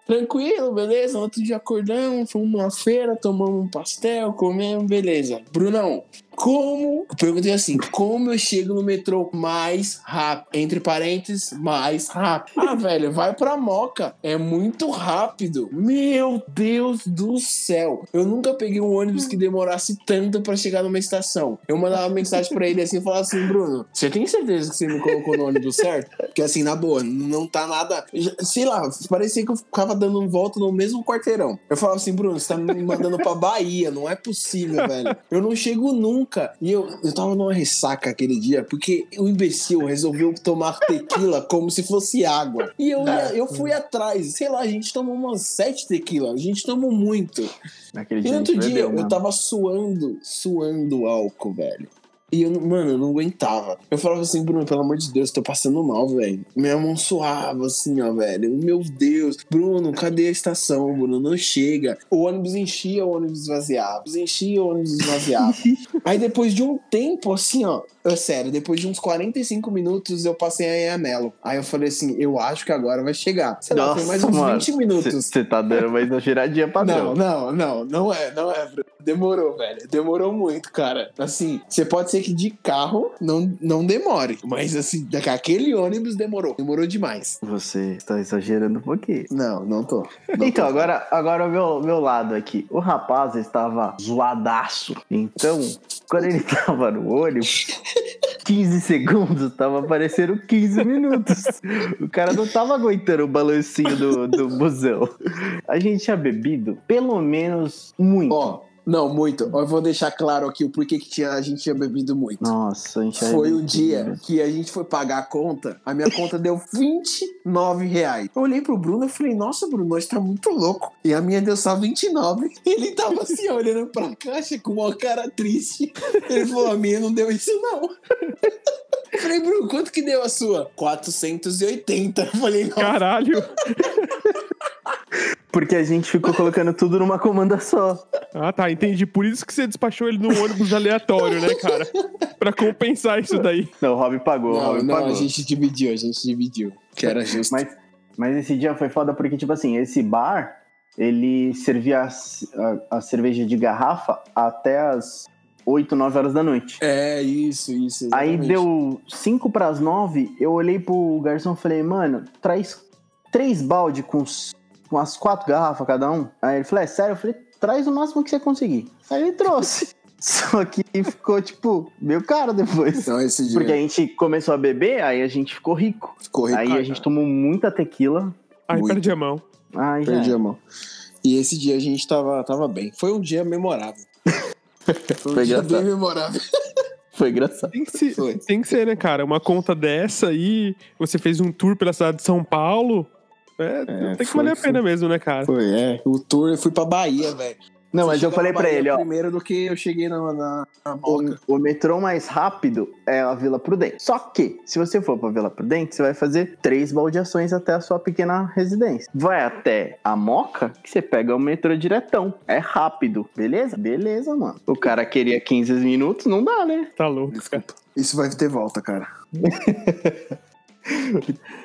Tranquilo, beleza. Outro dia acordamos, fomos numa feira, tomamos um pastel, comemos, beleza. Brunão, como. Perguntei assim: como eu chego no metrô mais rápido? Entre parênteses, mais rápido. Ah, velho, vai pra Moca. É muito rápido. Meu Deus do céu. Eu nunca peguei um ônibus que demorasse tanto pra chegar numa estação. Eu mandava mensagem pra ele assim falava assim: Bruno, você tem certeza que você me colocou no ônibus certo? Porque assim, na boa, não tá nada. Sei lá, parecia que eu ficava dando um volta no mesmo quarteirão. Eu falava assim, Bruno, você tá me mandando pra Bahia, não é possível, velho. Eu não chego nunca. E eu, eu tava numa ressaca aquele dia, porque o imbecil resolveu tomar tequila como se fosse água. E eu, ia- eu fui atrás, sei lá, a gente tomou umas sete tequila, a gente tomou muito. Naquele E dia outro dia bebeu, eu mano. tava suando, suando álcool, velho. E eu, mano, eu não aguentava. Eu falava assim, Bruno, pelo amor de Deus, tô passando mal, velho. Minha mão suava assim, ó, velho. Meu Deus. Bruno, cadê a estação, Bruno? Não chega. O ônibus enchia, o ônibus esvaziava. O ônibus enchia, o ônibus esvaziava. Aí depois de um tempo, assim, ó. É sério, depois de uns 45 minutos eu passei a Anhelo. Aí eu falei assim, eu acho que agora vai chegar. Sei lá, foi mais uns 20 minutos. Você tá dando uma exageradinha padrão. Não, não, não, não é, não é, Bruno. Demorou, velho. Demorou muito, cara. Assim, você pode ser que de carro não, não demore, mas assim, daquele ônibus demorou. Demorou demais. Você está exagerando um pouquinho. Não, não tô. Não Então, tô. agora, agora o meu, meu lado aqui. O rapaz estava zoadaço. Então, quando ele tava no ônibus, 15 segundos tava parecendo 15 minutos. O cara não tava aguentando o balancinho do, do busão. A gente tinha bebido pelo menos muito. Ó, não, muito. Eu vou deixar claro aqui o porquê que tinha, a gente tinha bebido muito. Nossa, a gente Foi o dia que a gente foi pagar a conta, a minha conta deu 29 reais. Eu olhei pro Bruno e falei, nossa, Bruno, nós tá muito louco. E a minha deu só 29. Ele tava assim, olhando pra caixa com uma cara triste. Ele falou, a minha não deu isso não. Eu falei, Bruno, quanto que deu a sua? 480. Eu falei, não. Caralho! Porque a gente ficou colocando tudo numa comanda só. Ah, tá, entendi. Por isso que você despachou ele num ônibus aleatório, né, cara? Pra compensar isso daí. Não, o Rob pagou, o Não, Rob não, pagou. a gente dividiu, a gente dividiu. Que era justo. Mas, mas esse dia foi foda porque, tipo assim, esse bar, ele servia a, a- a cerveja de garrafa até as 8, 9 horas da noite. É, isso, isso. Aí exatamente. deu 5 pras 9, eu olhei pro garçom e falei, mano, traz três balde com, os- com as quatro garrafas cada um. Aí ele falou, é sério? Eu falei, traz o máximo que você conseguir. Aí ele trouxe. Só que ficou, tipo, meio caro depois. Então, esse dia Porque a gente começou a beber, aí a gente ficou rico. ficou Aí a rico, gente tomou muita tequila. Aí Muito. perdi a mão. Aí Perdi era. a mão. E esse dia a gente tava, tava bem. Foi um dia memorável. Foi um Foi dia engraçado. bem memorável. Foi engraçado. Tem que, ser, Foi. tem que ser, né, cara? Uma conta dessa aí, você fez um tour pela cidade de São Paulo. É, tem que foi, valer a foi. pena mesmo, né, cara? Foi, é. O tour eu fui pra Bahia, velho. Não, Você mas eu falei pra ele, ó. Primeiro do que eu cheguei na, na, na Moca. O, o metrô mais rápido é a Vila Prudente. Só que, se você for pra Vila Prudente, você vai fazer três baldeações até a sua pequena residência. Vai até a Moca, que você pega o metrô diretão. É rápido, beleza? Beleza, mano. O cara queria 15 minutos, não dá, né? Tá louco. Desculpa. Isso vai ter volta, cara.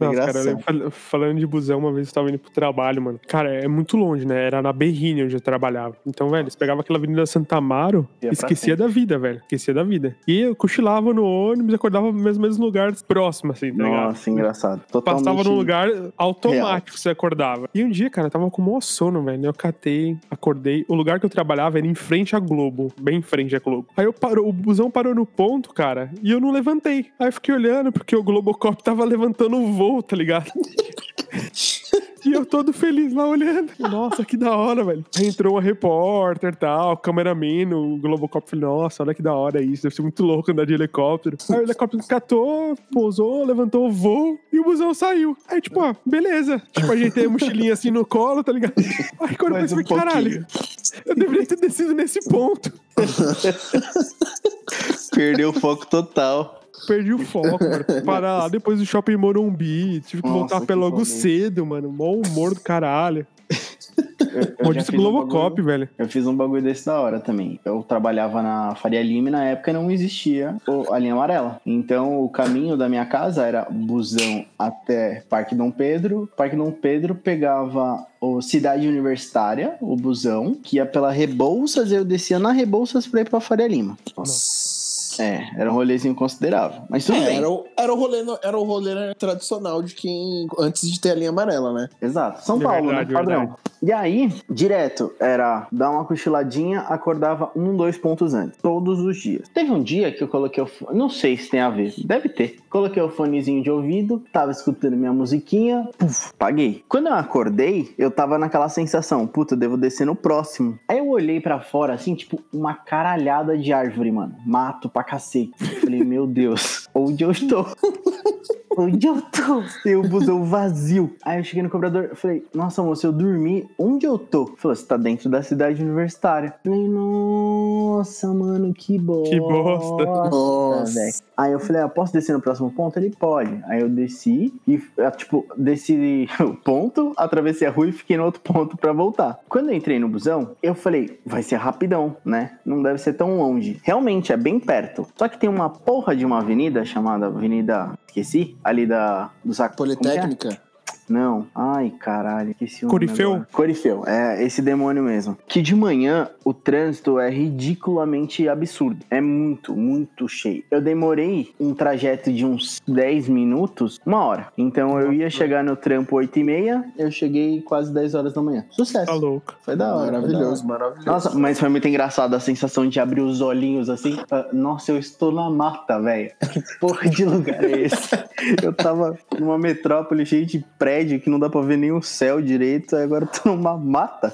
Nossa, cara, eu Engraçado. lembro fal- falando de busão, uma vez eu tava indo pro trabalho, mano. Cara, é muito longe, né? Era na Berrine onde eu trabalhava. Então, velho, você pegava aquela Avenida Santa Amaro, esquecia da vida, velho. Esquecia da vida. E eu cochilava no ônibus e acordava nos mesmos, mesmos lugares próximos, assim, tá ligado? Nossa, engraçado. Totalmente. Passava num lugar automático, você acordava. E um dia, cara, eu tava com o maior sono, velho. Eu catei, acordei. O lugar que eu trabalhava era em frente à Globo, bem em frente à Globo. Aí eu parou, o busão parou no ponto, cara, e eu não levantei. Aí eu fiquei olhando, porque o Globocop tava levantando o voo voo, tá ligado? E eu todo feliz lá olhando. Nossa, que da hora, velho. Aí entrou uma repórter e tal, cameraman no Globocop. Falei, nossa, olha que da hora isso. Deve ser muito louco andar de helicóptero. Aí o helicóptero catou, pousou, levantou o voo e o busão saiu. Aí, tipo, ó, beleza. Tipo, ajeitei a mochilinha assim no colo, tá ligado? Aí quando eu Mais pensei, um caralho, eu deveria ter descido nesse ponto. Perdeu o foco total. Perdi o foco, mano. Parar lá depois do shopping Morumbi. Tive que Nossa, voltar que pé logo foda. cedo, mano. Mó humor do caralho. Maldito um Globocop, bagulho- velho. Eu fiz um bagulho desse da hora também. Eu trabalhava na Faria Lima e na época não existia a linha amarela. Então o caminho da minha casa era busão até Parque Dom Pedro. Parque Dom Pedro pegava o Cidade Universitária, o busão, que ia pela Rebouças e eu descia na Rebouças pra ir pra Faria Lima. Nossa. É, era um rolezinho considerável. Mas tudo É, bem. era, o, era, o rolê, era o rolê né, tradicional de quem. Antes de ter a linha amarela, né? Exato. São É Paulo, verdade, né? Padrão. verdade. E aí, direto, era dar uma cochiladinha, acordava um, dois pontos antes. Todos os dias. Teve um dia que eu coloquei o fone. Não sei se tem a ver. Deve ter. Coloquei o fonezinho de ouvido, tava escutando minha musiquinha, puf, paguei. Quando eu acordei, eu tava naquela sensação, puta, devo descer no próximo. Aí eu olhei pra fora, assim, tipo, uma caralhada de árvore, mano. Mato pra cacete. Falei, meu Deus, onde eu estou? Onde eu tô? Tem o busão vazio. Aí eu cheguei no cobrador, falei, nossa moço, eu dormi. Onde eu tô? Ele Falou, você tá dentro da cidade universitária. Falei, nossa, mano, que bosta. Que bosta. Nossa. velho. Aí eu falei, ah, posso descer no próximo ponto? Ele pode. Aí eu desci e, ah, tipo, desci o ponto, atravessei a rua e fiquei no outro ponto pra voltar. Quando eu entrei no busão, eu falei, vai ser rapidão, né? Não deve ser tão longe. Realmente, é bem perto. Só que tem uma porra de uma avenida chamada Avenida... Esqueci? Ali da... Do saco... como que é? Não. Ai, caralho, esqueci o Corifeu? agora. Corifeu, é esse demônio mesmo. Que de manhã o trânsito é ridiculamente absurdo. É muito, muito cheio. Eu demorei um trajeto de uns 10 minutos, uma hora. Então eu ia chegar no trampo 8 e meia, eu cheguei quase 10 horas da manhã. Sucesso. Tá louco. Foi da hora. foi da Maravilhoso, hora. maravilhoso. Nossa, mas foi muito engraçado a sensação de abrir os olhinhos assim. ah, Nossa, eu estou na mata, velho. Que porra de lugar é esse? Eu tava numa metrópole cheia de prédio que não dá pra ver nem o céu direito, aí agora eu tô numa mata.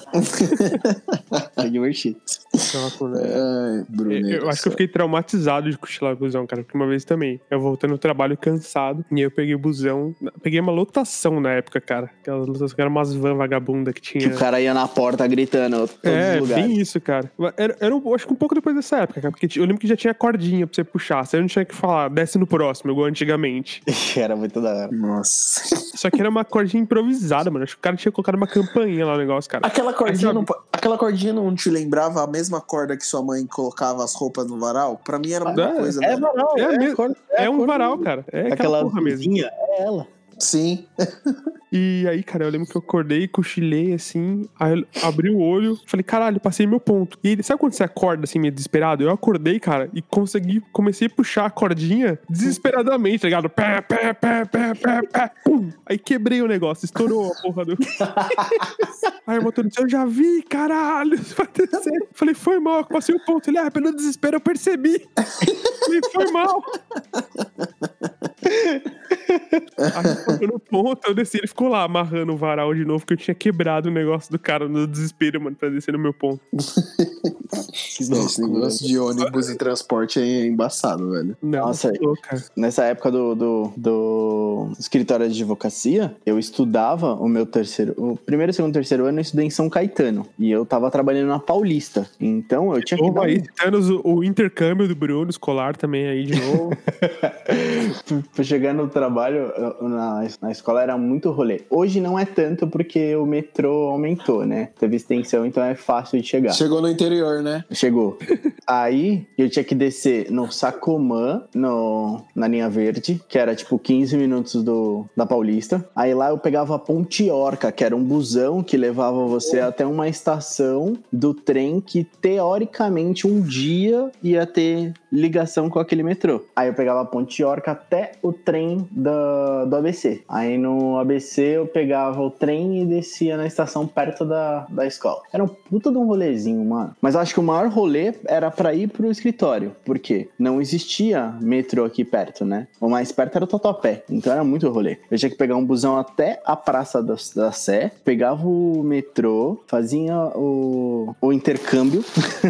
Foi divertido. Nossa, velho. Ai, Bruno. Eu, eu acho que eu fiquei traumatizado de cochilar o busão, cara. Porque uma vez também, eu voltando no trabalho cansado, e aí eu peguei o busão. Peguei uma lotação na época, cara. Aquelas lotações que eram umas van vagabunda que tinha. Que o cara ia na porta gritando todos É, os lugares. bem isso, cara. Era, era, eu acho que um pouco depois dessa época, cara. Porque eu lembro que já tinha cordinha pra você puxar. Você não tinha que falar, desce no próximo, igual antigamente. Era muito da hora. Nossa. Só que era uma cordinha improvisada, mano. Acho que o cara tinha colocado uma campainha lá no negócio, cara. Aquela cordinha, Aí, não, aquela cordinha não te lembrava a mesma corda que sua mãe colocava as roupas no varal? Pra mim era a mesma É, coisa, É, né? varal, É é, É, a um varal, cara. É aquela, Aquela porra mesmo. é ela. Sim. E aí, cara, eu lembro que eu acordei, cochilei assim, aí abri o olho, falei, caralho, passei meu ponto. E aí, sabe quando você acorda assim, meio desesperado? Eu acordei, cara, e consegui, comecei a puxar a cordinha desesperadamente, tá ligado? Pé, pé, pé, pé, pé, pé. Pum! Aí quebrei o negócio, estourou a porra do. aí o motorista, eu já vi, caralho, vai descer. Falei, foi mal, passei o ponto. Ele, ah, pelo desespero eu percebi. Falei, foi mal. Aí no ponto, eu desci, ele ficou lá amarrando o varal de novo, que eu tinha quebrado o negócio do cara no desespero, mano, pra descer no meu ponto. Esse negócio de ônibus e transporte aí é embaçado, velho. Não, Nossa, cara. Nessa época do, do, do escritório de advocacia, eu estudava o meu terceiro. O primeiro, segundo, terceiro ano eu estudei em São Caetano. E eu tava trabalhando na Paulista. Então eu tinha que. Dar um- aí, o, o intercâmbio do Bruno escolar também aí de novo. pra chegar no trabalho, eu- na, na escola era muito rolê. Hoje não é tanto porque o metrô aumentou, né? Teve extensão, então é fácil de chegar. Chegou no interior, né? Chegou. Aí eu tinha que descer no Sacomã, no, na linha verde, que era tipo 15 minutos do, da Paulista. Aí lá eu pegava a Pontiorca, que era um busão que levava você até uma estação do trem que teoricamente um dia ia ter ligação com aquele metrô. Aí eu pegava a Pontiorca até o trem da, do ABC. Aí no ABC eu pegava o trem e descia na estação perto da, da escola. Era um puta de um rolezinho, mano. Mas acho que o maior rolê era pra ir pro escritório. Por quê? Não existia metrô aqui perto, né? O mais perto era o Tatuapé. Então era muito rolê. Eu tinha que pegar um busão até a Praça da, da Sé, pegava o metrô, fazia o, o intercâmbio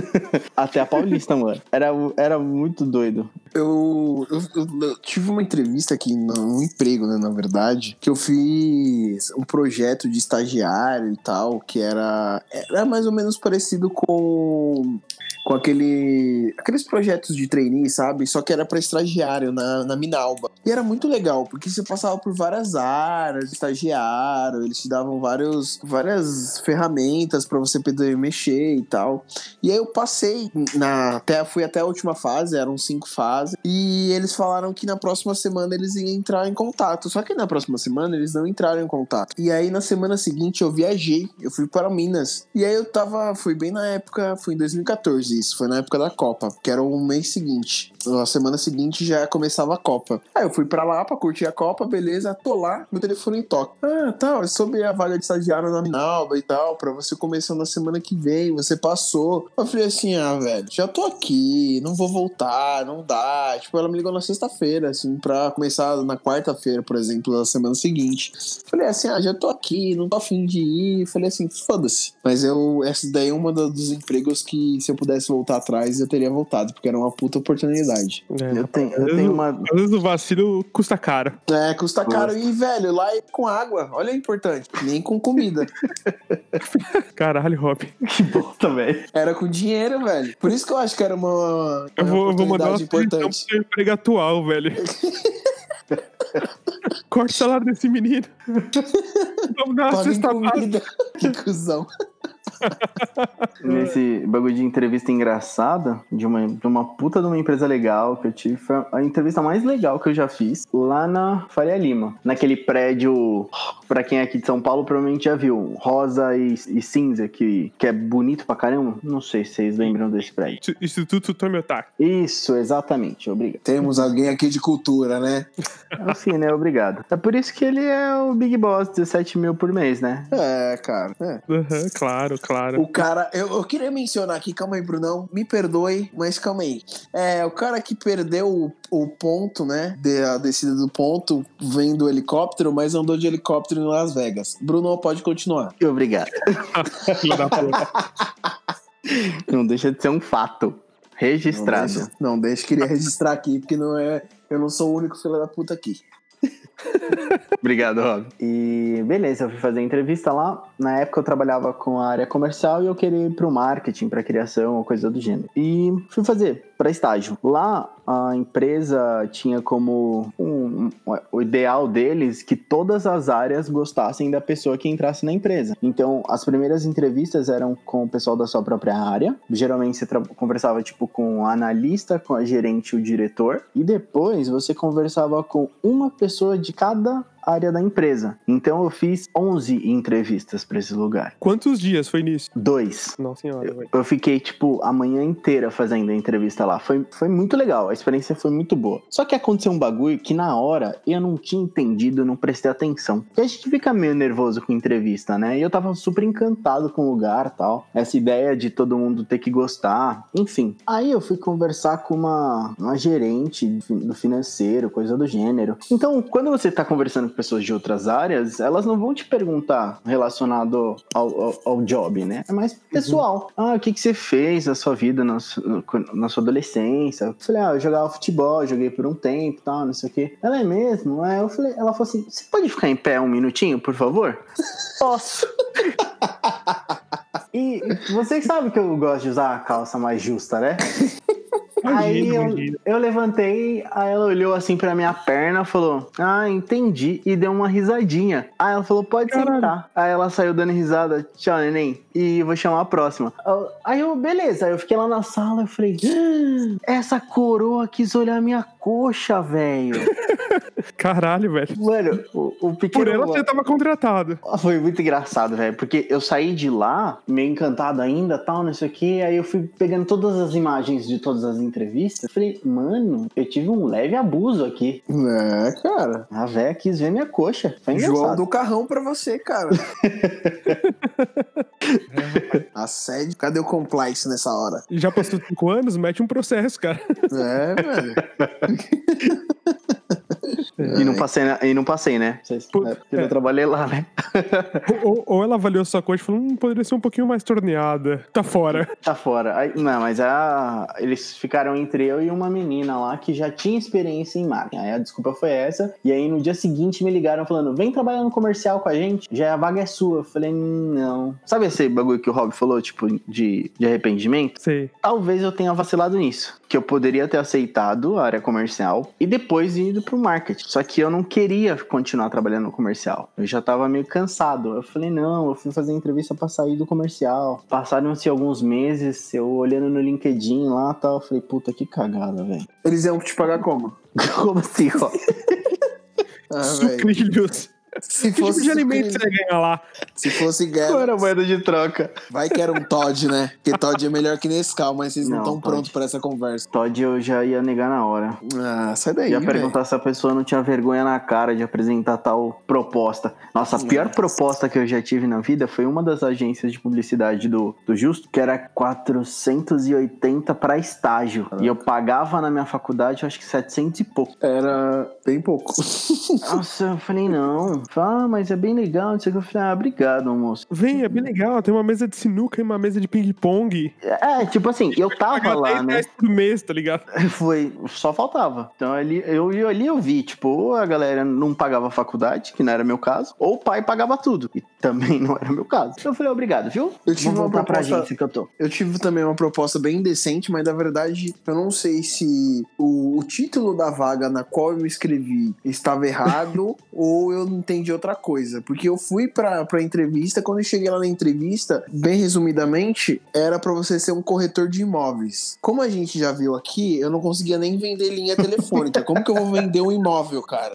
até a Paulista, mano. Era, era muito doido. Eu, eu, eu, eu tive uma entrevista aqui no emprego, né, na verdade, que eu fiz um projeto de estagiário e tal, que era, era mais ou menos parecido com com aquele, aqueles projetos de trainee, sabe? Só que era para estagiário na, na Minalba. E era muito legal, porque você passava por várias áreas de estagiário, eles te davam vários, várias ferramentas para você poder mexer e tal. E aí eu passei na até fui até a última fase, eram cinco fases, e eles falaram que na próxima semana eles iam entrar em contato. Só que na próxima semana eles não entraram em contato. E aí na semana seguinte eu viajei, eu fui para Minas. E aí eu tava, fui bem na época, foi em 2014 isso, foi na época da Copa, que era o mês seguinte. Na semana seguinte já começava a Copa. Aí eu fui para lá pra curtir a Copa, beleza, tô lá, meu telefone toque. Ah, tá, sobre a vaga de estagiário na Minalba e tal, pra você começar na semana que vem, você passou. Eu falei assim, ah, velho, já tô aqui, não vou voltar, não dá. Tipo, ela me ligou na sexta-feira, assim, pra começar na quarta-feira, por exemplo, da semana seguinte. Falei assim, ah, já tô aqui, não tô afim de ir. Falei assim, foda-se. Mas eu, essa daí é uma dos empregos que se eu pudesse voltar atrás, eu teria voltado, porque era uma puta oportunidade. É, eu tenho, eu tenho uma. Às vezes o vacilo custa caro. É, custa caro. E, velho, lá é com água, olha o importante. Nem com comida. Caralho, Rob. Que bosta, velho. Era com dinheiro, velho. Por isso que eu acho que era uma, uma Eu vou, eu vou mandar uma importante. pro seu emprego atual, velho. Corta o salário desse menino. Vamos dar uma cesta. Que cuzão. Nesse bagulho de entrevista engraçada, de uma, de uma puta de uma empresa legal que eu tive, foi a entrevista mais legal que eu já fiz, lá na Faria Lima. Naquele prédio, pra quem é aqui de São Paulo, provavelmente já viu, rosa e, e cinza, que, que é bonito pra caramba. Não sei se vocês lembram desse prédio. Instituto Tomiotaki. Isso, exatamente, obrigado. Temos alguém aqui de cultura, né? Assim, né, obrigado. É por isso que ele é o Big Boss, 17 mil por mês, né? É, cara. é. Aham, claro, claro. O cara, eu, eu queria mencionar aqui, calma aí, Brunão, me perdoe, mas calma aí. É, o cara que perdeu o, o ponto, né, de, a descida do ponto, vem do helicóptero, mas andou de helicóptero em Las Vegas. Bruno, pode continuar. Obrigado. Não deixa de ser um fato. Não Registrado. deixa, não deixa, queria registrar aqui, porque não é, eu não sou o único filho da puta aqui. Obrigado, Rob. E beleza, eu fui fazer a entrevista lá. Na época eu trabalhava com a área comercial e eu queria ir pro marketing, pra criação ou coisa do gênero. E fui fazer para estágio. Lá a empresa tinha como um, um- o ideal deles que todas as áreas gostassem da pessoa que entrasse na empresa. Então, as primeiras entrevistas eram com o pessoal da sua própria área. Geralmente você conversava tipo com a analista, com a gerente o diretor. E depois você conversava com uma pessoa de cada área da empresa. Então eu fiz 11 entrevistas para esse lugar. Quantos dias foi nisso? Dois. Nossa senhora, velho. Eu fiquei, tipo, a manhã inteira fazendo a entrevista lá. Foi, foi muito legal, a experiência foi muito boa. Só que aconteceu um bagulho que na hora eu não tinha entendido, eu não prestei atenção. Porque a gente fica meio nervoso com entrevista, né? E eu tava super encantado com o lugar tal. Essa ideia de todo mundo ter que gostar. Enfim. Aí eu fui conversar com uma, uma gerente do financeiro, coisa do gênero. Então, quando você tá conversando com pessoas de outras áreas, elas não vão te perguntar relacionado ao, ao, ao job, né? É mais pessoal. Ah, o que, que você fez na sua vida, na, na sua adolescência? Eu falei, ah, eu jogava futebol, joguei por um tempo e tal, não sei o quê. Ela é mesmo? É, eu falei, ela falou assim: você pode ficar em pé um minutinho, por favor? Posso. E você sabe que eu gosto de usar a calça mais justa, né? Aí Imagina, eu, imagina. eu levantei, aí ela olhou assim pra minha perna, falou: Ah, entendi. E deu uma risadinha. Aí ela falou: Pode Caralho. sentar. Aí ela saiu dando risada: Tchau, neném. E vou chamar a próxima. Eu- Aí eu, beleza. Aí eu fiquei lá na sala. Eu falei: "Ah, Essa coroa quis olhar minha coxa, velho. Caralho, velho. Mano, o, o pequeno. Por ela você tava contratado. Foi muito engraçado, velho, porque eu saí de lá meio encantado ainda, tal, não sei o que, aí eu fui pegando todas as imagens de todas as entrevistas, falei, mano, eu tive um leve abuso aqui. É, cara. A véia quis ver minha coxa, foi João do carrão pra você, cara. Assédio? Cadê o compliance nessa hora? Já passou cinco anos, mete um processo, cara. É, velho. E não passei, né? E não passei, né? Né? Porque eu é. não trabalhei lá, né? ou, ou ela avaliou sua coisa e falou, hum, poderia ser um pouquinho mais torneada. Tá fora. Tá fora. Aí, não, mas a, eles ficaram entre eu e uma menina lá que já tinha experiência em marketing. Aí a desculpa foi essa. E aí no dia seguinte me ligaram falando: vem trabalhar no comercial com a gente, já a vaga é sua. Eu falei: não. Sabe esse bagulho que o Rob falou, tipo, de, de arrependimento? Sei. Talvez eu tenha vacilado nisso. Que eu poderia ter aceitado a área comercial e depois ido pro marketing. Só que eu não queria continuar trabalhando no comercial. Eu já tava meio cansado. Eu falei, não, eu fui fazer entrevista pra sair do comercial. Passaram-se alguns meses, eu olhando no LinkedIn lá e tal. Eu falei, puta que cagada, velho. Eles iam te pagar como? Como assim, ó? Ah. Sucrilhos. Se Que tipo fosse de alimento você ia ganhar lá? Se fosse Qual guerra, era a moeda de troca? vai que era um Todd, né? Porque Todd é melhor que Nescau, mas vocês não estão prontos pra essa conversa. Todd eu já ia negar na hora. Ah, sai daí, Ia velho. perguntar se a pessoa não tinha vergonha na cara de apresentar tal proposta. Nossa, a pior Nossa. proposta que eu já tive na vida foi uma das agências de publicidade do, do Justo, que era 480 para estágio. E eu pagava na minha faculdade, acho que 700 e pouco. Era bem pouco. Nossa, eu falei, não. Ah, mas é bem legal, não sei o que. Eu falei, ah, obrigado, moço. Vem, é bem legal. Tem uma mesa de sinuca e uma mesa de ping-pong. É, tipo assim, eu tava Pagar lá, 10 né? por mês, tá ligado? Foi, só faltava. Então ali eu, eu ali eu vi, tipo, ou a galera não pagava faculdade, que não era meu caso, ou o pai pagava tudo, e também não era meu caso. Então eu falei, obrigado, viu? Eu tive Vou uma voltar pra proposta- agência que eu tô. Eu tive também uma proposta bem decente, mas na verdade eu não sei se o, o título da vaga na qual eu me inscrevi estava errado ou eu não entendi outra coisa. Porque eu fui pra, pra entrevista, quando eu cheguei lá na entrevista, bem resumidamente, era pra você ser um corretor de imóveis. Como a gente já viu aqui, eu não conseguia nem vender linha telefônica. Como que eu vou vender um imóvel, cara?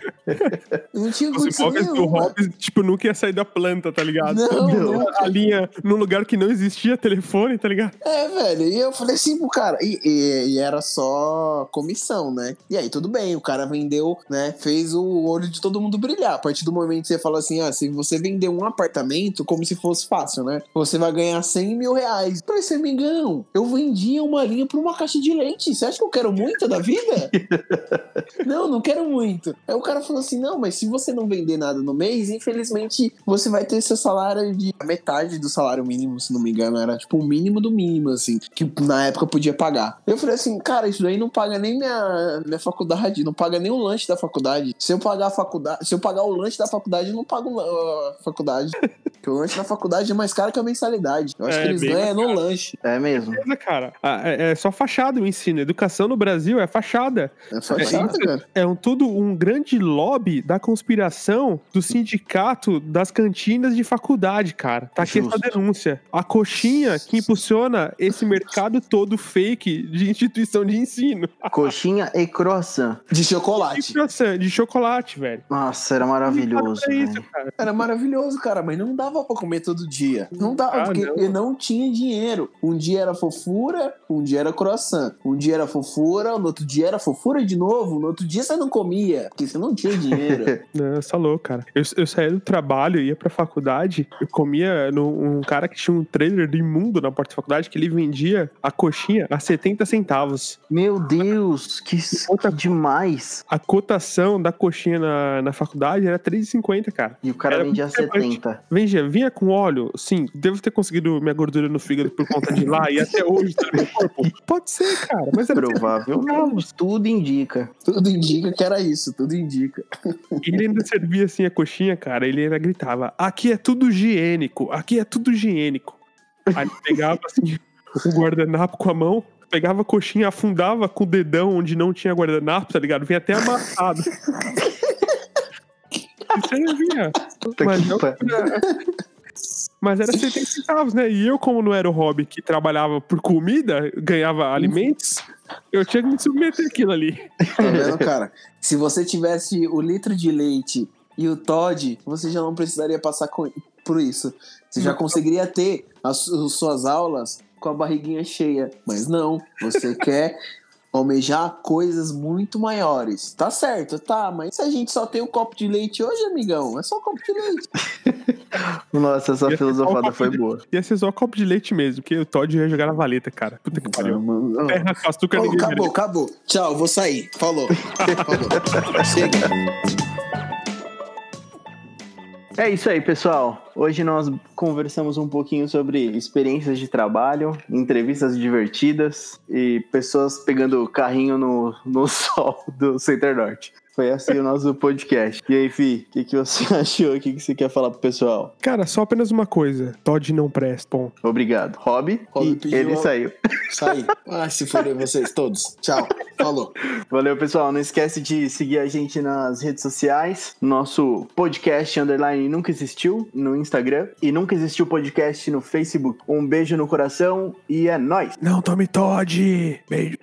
Eu não tinha Os imóveis do. Hobbes, tipo, nunca ia sair da planta, tá ligado? Não, não. A linha num lugar que não existia telefone, tá ligado? É, velho, e eu falei assim pro cara, e, e- e era só comissão, né? E aí, tudo bem, o cara vendeu, né? Fez o olho de todo mundo brilhar. A partir do momento que você fala assim, ah, se você vender um apartamento, como se fosse fácil, né? Você vai ganhar 100 mil reais. Pra esse amigão, eu vendia uma linha por uma caixa de leite. Você acha que eu quero muito da vida? não, não quero muito. Aí o cara falou assim, não, mas se você não vender nada no mês, infelizmente você vai ter seu salário de metade do salário mínimo, se não me engano. Era tipo o mínimo do mínimo, assim, que na época podia pagar. Eu falei assim, cara, isso daí não paga nem minha, minha faculdade, não paga nem o lanche da faculdade. Se eu pagar a faculdade, se eu pagar o lanche da faculdade, eu não pago a faculdade. Porque o lanche da faculdade é mais caro que a mensalidade. Eu acho É, que eles ganham mais no lanche. É mesmo. Beleza, cara. Ah, É, é só fachada o ensino. Educação no Brasil é fachada. É fachada, isso. cara. É um tudo um grande lobby da conspiração do sindicato das cantinas de faculdade, cara. Tá aqui Justo. essa denúncia. A coxinha que impulsiona esse mercado todo fake de instituição de ensino. Coxinha e croissant. De De chocolate. croissant, de chocolate, velho. Nossa, era maravilhoso, Pra isso, velho. cara. Era maravilhoso, cara, mas não dava pra comer todo dia. Não dava, Ah, porque não. eu não tinha dinheiro. Um dia era fofura, um dia era croissant. Um dia era fofura, no outro dia era fofura de novo, no outro dia você não comia, porque você não tinha dinheiro. Não, você é louco, cara. Eu, eu saía do trabalho, ia pra faculdade, eu comia num um cara que tinha um trailer do imundo na porta da faculdade que ele vendia a coxinha a 70 centavos. Meu Deus, que, que demais. A cotação da coxinha na, na faculdade era 3,50, cara. E o cara Era vendia muito relevante. 70. Vendia, vinha com óleo, sim, devo ter conseguido minha gordura no fígado por conta de lá e até hoje tá no corpo. Pode ser, cara, mas era Provavelmente. Tudo indica. tudo indica que era isso, tudo indica. E ele ainda servia assim a coxinha, cara. Ele ainda gritava: aqui é tudo higiênico, aqui é tudo higiênico. Aí ele pegava assim o guardanapo com a mão, pegava a coxinha, afundava com o dedão onde não tinha guardanapo, tá ligado? Vinha até amassado. Servia. Puta Mas eu- era 70 centavos, né? E eu, como não era o hobby que trabalhava por comida, ganhava alimentos, eu tinha que me submeter aquilo ali. Tá vendo, cara? Se você tivesse o litro de leite e o Todd, você já não precisaria passar com- por isso. Você já conseguiria ter as, su- suas aulas com a barriguinha cheia. Mas não, você quer almejar coisas muito maiores. Tá certo, tá, mas se a gente só tem o copo de leite hoje, amigão, é só copo de leite. Nossa, essa Ia filosofada um foi de- boa. Ia ser só copo de leite mesmo, porque o Todd ia jogar na valeta, cara. Puta que pariu. Não. Terra açúcar acabou, acabou. Tchau, vou sair. Falou. Falou. Chega. É isso aí, pessoal. Hoje nós conversamos um pouquinho sobre experiências de trabalho, entrevistas divertidas e pessoas pegando carrinho no, no sol do Center Norte. Foi assim o nosso podcast. E aí, Fi, o que, que você achou? O que, que você quer falar pro pessoal? Cara, só apenas uma coisa. Todd não presta. Bom, Obrigado. E pediu ele a- saiu. Saí. Ah, se forem vocês todos. Tchau. Falou. Valeu, pessoal. Não esquece de seguir a gente nas redes sociais. Nosso podcast underline nunca existiu no Instagram e nunca existiu podcast no Facebook. Um beijo no coração e é nóis! não tome Todd! Beijo.